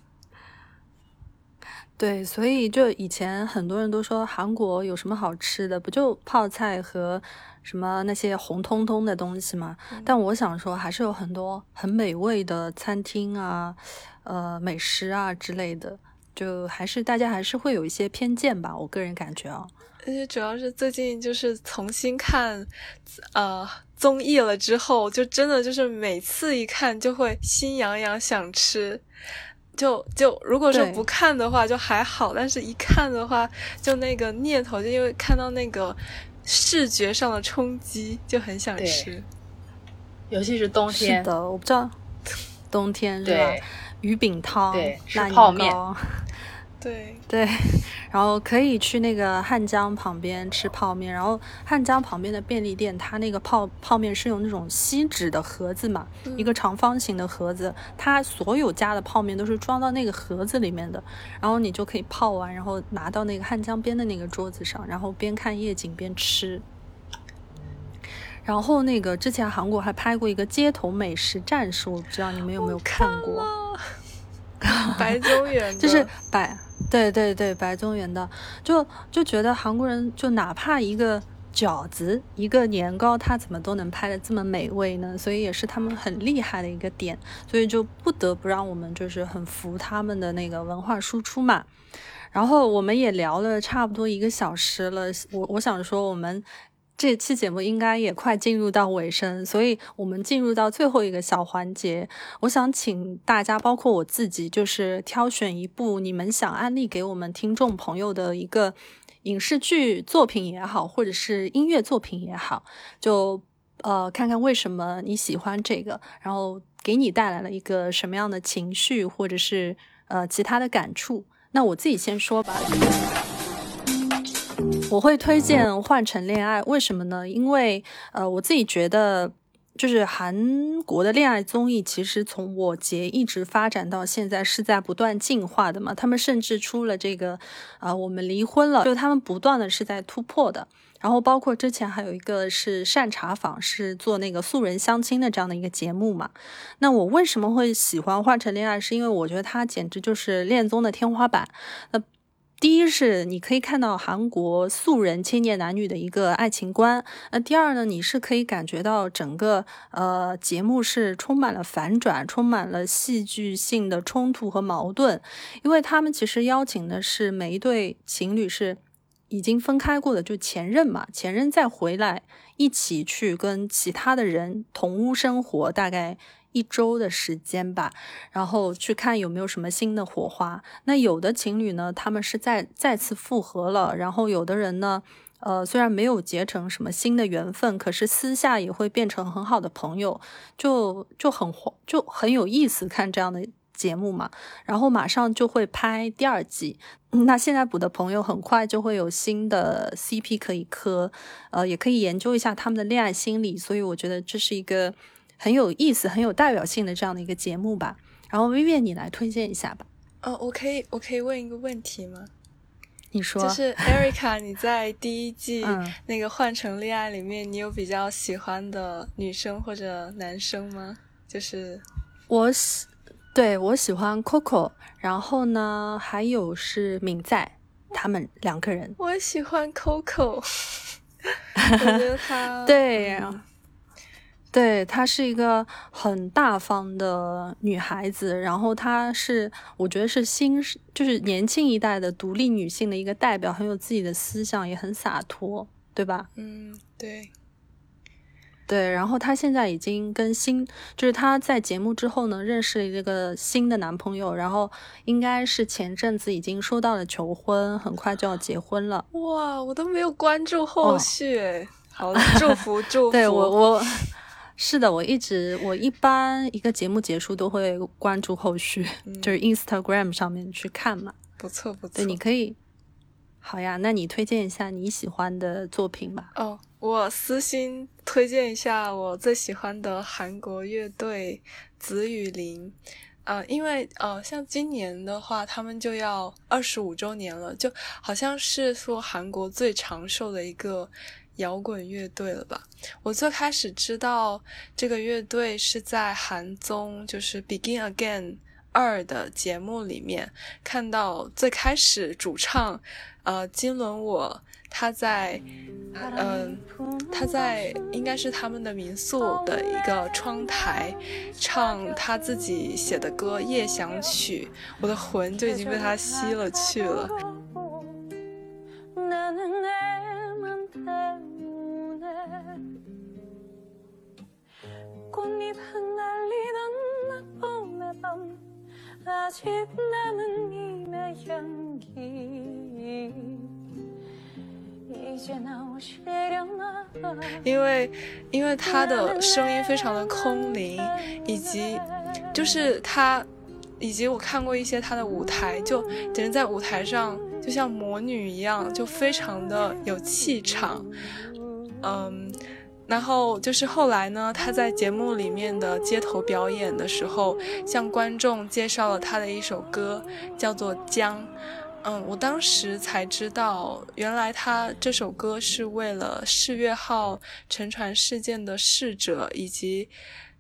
对，所以就以前很多人都说韩国有什么好吃的，不就泡菜和。什么那些红彤彤的东西嘛？但我想说，还是有很多很美味的餐厅啊，呃，美食啊之类的。就还是大家还是会有一些偏见吧，我个人感觉啊。而且主要是最近就是重新看呃综艺了之后，就真的就是每次一看就会心痒痒想吃。就就如果说不看的话就还好，但是一看的话，就那个念头就因为看到那个。视觉上的冲击就很想吃，尤其是冬天。是的，我不知道冬天是吧？鱼饼汤、对，吃泡面。对对，然后可以去那个汉江旁边吃泡面，然后汉江旁边的便利店，它那个泡泡面是用那种锡纸的盒子嘛，一个长方形的盒子，它所有家的泡面都是装到那个盒子里面的，然后你就可以泡完，然后拿到那个汉江边的那个桌子上，然后边看夜景边吃。然后那个之前韩国还拍过一个街头美食战士，我不知道你们有没有看过？白中原就是白。对对对，白中原的，就就觉得韩国人就哪怕一个饺子，一个年糕，他怎么都能拍的这么美味呢？所以也是他们很厉害的一个点，所以就不得不让我们就是很服他们的那个文化输出嘛。然后我们也聊了差不多一个小时了，我我想说我们。这期节目应该也快进入到尾声，所以我们进入到最后一个小环节。我想请大家，包括我自己，就是挑选一部你们想安利给我们听众朋友的一个影视剧作品也好，或者是音乐作品也好，就呃看看为什么你喜欢这个，然后给你带来了一个什么样的情绪，或者是呃其他的感触。那我自己先说吧。我会推荐《换乘恋爱》，为什么呢？因为呃，我自己觉得，就是韩国的恋爱综艺，其实从我节一直发展到现在，是在不断进化的嘛。他们甚至出了这个，啊，我们离婚了，就他们不断的是在突破的。然后包括之前还有一个是善茶坊，是做那个素人相亲的这样的一个节目嘛。那我为什么会喜欢《换乘恋爱》？是因为我觉得它简直就是恋综的天花板。那第一是你可以看到韩国素人青年男女的一个爱情观，那第二呢，你是可以感觉到整个呃节目是充满了反转，充满了戏剧性的冲突和矛盾，因为他们其实邀请的是每一对情侣是已经分开过的，就前任嘛，前任再回来一起去跟其他的人同屋生活，大概。一周的时间吧，然后去看有没有什么新的火花。那有的情侣呢，他们是再再次复合了，然后有的人呢，呃，虽然没有结成什么新的缘分，可是私下也会变成很好的朋友，就就很就很有意思看这样的节目嘛。然后马上就会拍第二季，那现在补的朋友很快就会有新的 CP 可以磕，呃，也可以研究一下他们的恋爱心理。所以我觉得这是一个。很有意思、很有代表性的这样的一个节目吧。然后薇薇，你来推荐一下吧。哦，我可以，我可以问一个问题吗？你说。就是 Erica，你在第一季 那个《换乘恋爱》里面，你有比较喜欢的女生或者男生吗？就是我喜，对我喜欢 Coco，然后呢，还有是敏在，他们两个人。我喜欢 Coco，我觉得他 对。对她是一个很大方的女孩子，然后她是我觉得是新就是年轻一代的独立女性的一个代表，很有自己的思想，也很洒脱，对吧？嗯，对，对。然后她现在已经跟新，就是她在节目之后呢，认识了一个新的男朋友，然后应该是前阵子已经收到了求婚，很快就要结婚了。哇，我都没有关注后续，好祝福 祝福。对我我。是的，我一直我一般一个节目结束都会关注后续，就是 Instagram 上面去看嘛。不错不错，对，你可以。好呀，那你推荐一下你喜欢的作品吧。哦，我私心推荐一下我最喜欢的韩国乐队紫雨林。呃，因为呃，像今年的话，他们就要二十五周年了，就好像是说韩国最长寿的一个。摇滚乐队了吧？我最开始知道这个乐队是在韩综，就是《Begin Again》二的节目里面看到，最开始主唱呃金轮我他在嗯他在应该是他们的民宿的一个窗台唱他自己写的歌《夜想曲》，我的魂就已经被他吸了去了。因为，因为他的声音非常的空灵，以及就是他，以及我看过一些他的舞台，就简直在舞台上就像魔女一样，就非常的有气场，嗯。然后就是后来呢，他在节目里面的街头表演的时候，向观众介绍了他的一首歌，叫做《江》。嗯，我当时才知道，原来他这首歌是为了世越号沉船事件的逝者以及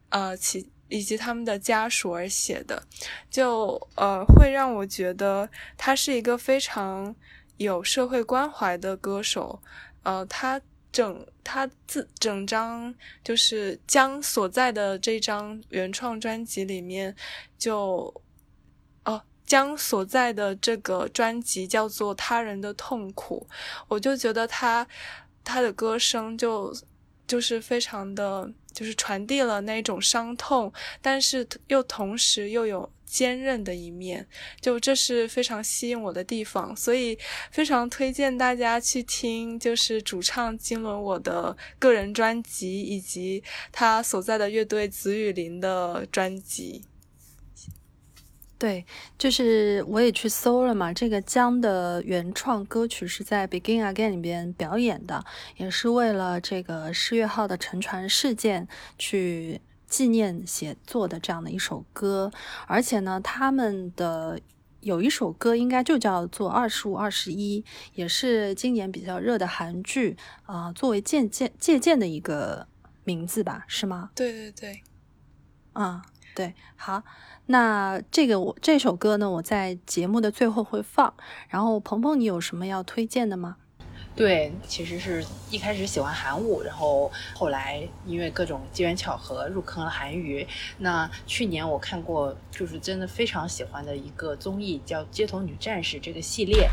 呃其以及他们的家属而写的，就呃会让我觉得他是一个非常有社会关怀的歌手。呃，他。整他自整张就是将所在的这张原创专辑里面，就哦将所在的这个专辑叫做《他人的痛苦》，我就觉得他他的歌声就就是非常的，就是传递了那种伤痛，但是又同时又有。坚韧的一面，就这是非常吸引我的地方，所以非常推荐大家去听，就是主唱金轮我的个人专辑，以及他所在的乐队紫雨林的专辑。对，就是我也去搜了嘛，这个江的原创歌曲是在《Begin Again》里边表演的，也是为了这个十月号的沉船事件去。纪念写作的这样的一首歌，而且呢，他们的有一首歌应该就叫做《二十五二十一》，也是今年比较热的韩剧啊，作为借鉴借鉴的一个名字吧，是吗？对对对，啊，对，好，那这个我这首歌呢，我在节目的最后会放。然后鹏鹏，你有什么要推荐的吗？对，其实是一开始喜欢韩舞，然后后来因为各种机缘巧合入坑了韩娱。那去年我看过，就是真的非常喜欢的一个综艺，叫《街头女战士》这个系列。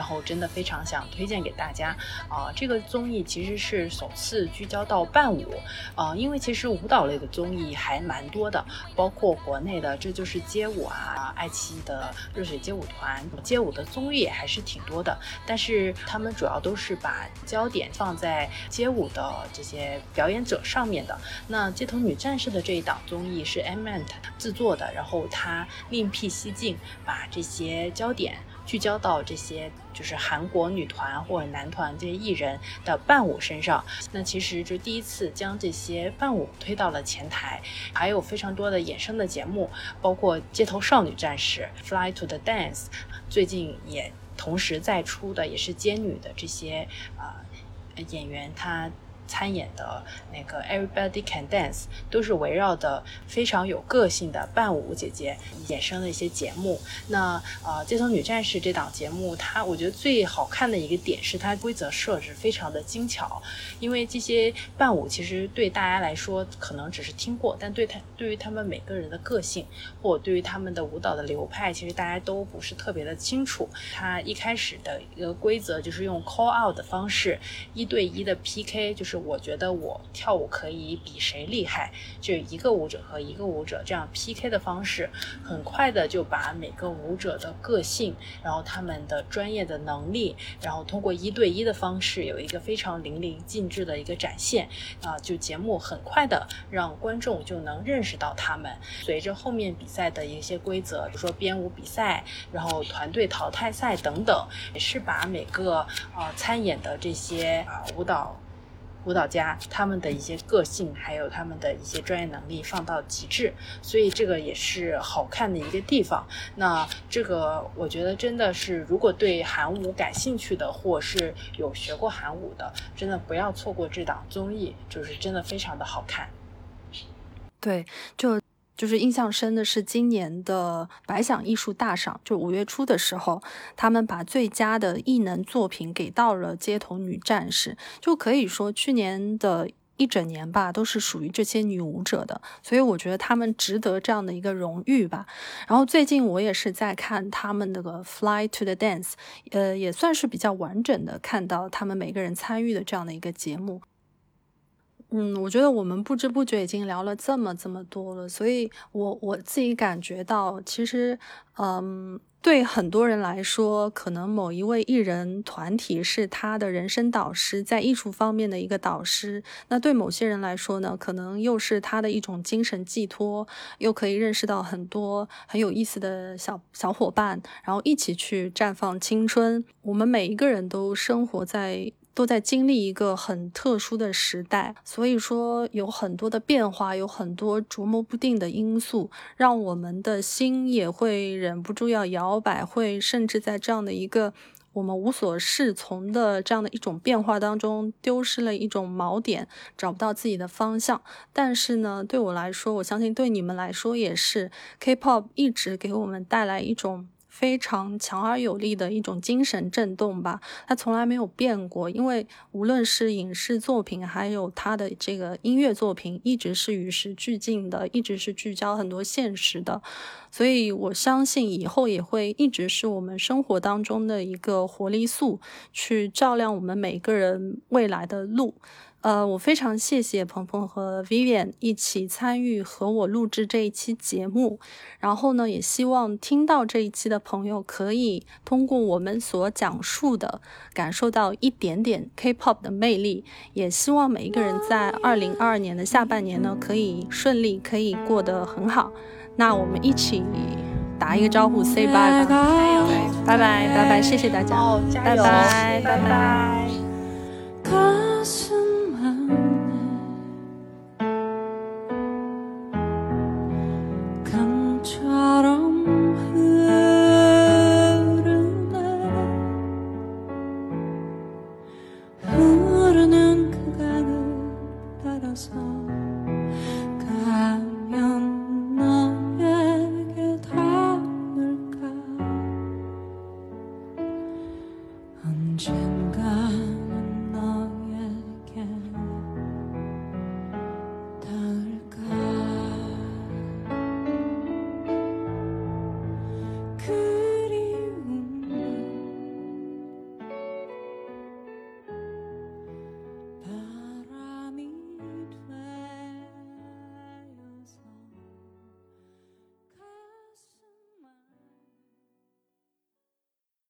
然后真的非常想推荐给大家啊！这个综艺其实是首次聚焦到伴舞啊，因为其实舞蹈类的综艺还蛮多的，包括国内的《这就是街舞》啊，爱奇艺的热血街舞团，街舞的综艺还是挺多的。但是他们主要都是把焦点放在街舞的这些表演者上面的。那《街头女战士》的这一档综艺是 M Ant 制作的，然后他另辟蹊径，把这些焦点。聚焦到这些就是韩国女团或者男团这些艺人的伴舞身上，那其实就第一次将这些伴舞推到了前台，还有非常多的衍生的节目，包括《街头少女战士》Fly to the Dance，最近也同时在出的也是街女的这些啊演员，他。参演的那个 Everybody Can Dance 都是围绕的非常有个性的伴舞姐姐衍生的一些节目。那呃，街头女战士这档节目，它我觉得最好看的一个点是它规则设置非常的精巧。因为这些伴舞其实对大家来说可能只是听过，但对他对于他们每个人的个性，或对于他们的舞蹈的流派，其实大家都不是特别的清楚。它一开始的一个规则就是用 call out 的方式，一对一的 PK，就是。我觉得我跳舞可以比谁厉害，就一个舞者和一个舞者这样 PK 的方式，很快的就把每个舞者的个性，然后他们的专业的能力，然后通过一对一的方式有一个非常淋漓尽致的一个展现啊，就节目很快的让观众就能认识到他们。随着后面比赛的一些规则，比如说编舞比赛，然后团队淘汰赛等等，也是把每个啊参演的这些啊舞蹈。舞蹈家他们的一些个性，还有他们的一些专业能力放到极致，所以这个也是好看的一个地方。那这个我觉得真的是，如果对韩舞感兴趣的，或是有学过韩舞的，真的不要错过这档综艺，就是真的非常的好看。对，就。就是印象深的是今年的白想艺术大赏，就五月初的时候，他们把最佳的艺能作品给到了《街头女战士》，就可以说去年的一整年吧，都是属于这些女舞者的，所以我觉得她们值得这样的一个荣誉吧。然后最近我也是在看他们那个《Fly to the Dance》，呃，也算是比较完整的看到他们每个人参与的这样的一个节目。嗯，我觉得我们不知不觉已经聊了这么这么多了，所以我我自己感觉到，其实，嗯，对很多人来说，可能某一位艺人团体是他的人生导师，在艺术方面的一个导师。那对某些人来说呢，可能又是他的一种精神寄托，又可以认识到很多很有意思的小小伙伴，然后一起去绽放青春。我们每一个人都生活在。都在经历一个很特殊的时代，所以说有很多的变化，有很多琢磨不定的因素，让我们的心也会忍不住要摇摆，会甚至在这样的一个我们无所适从的这样的一种变化当中，丢失了一种锚点，找不到自己的方向。但是呢，对我来说，我相信对你们来说也是，K-pop 一直给我们带来一种。非常强而有力的一种精神震动吧，它从来没有变过。因为无论是影视作品，还有他的这个音乐作品，一直是与时俱进的，一直是聚焦很多现实的。所以我相信以后也会一直是我们生活当中的一个活力素，去照亮我们每个人未来的路。呃，我非常谢谢鹏鹏和 Vivian 一起参与和我录制这一期节目，然后呢，也希望听到这一期的朋友可以通过我们所讲述的，感受到一点点 K-pop 的魅力。也希望每一个人在二零二二年的下半年呢，可以顺利，可以过得很好。那我们一起打一个招呼，say bye 吧，拜拜拜拜，谢谢大家，哦，加油，拜拜拜拜。 밤하늘 감처럼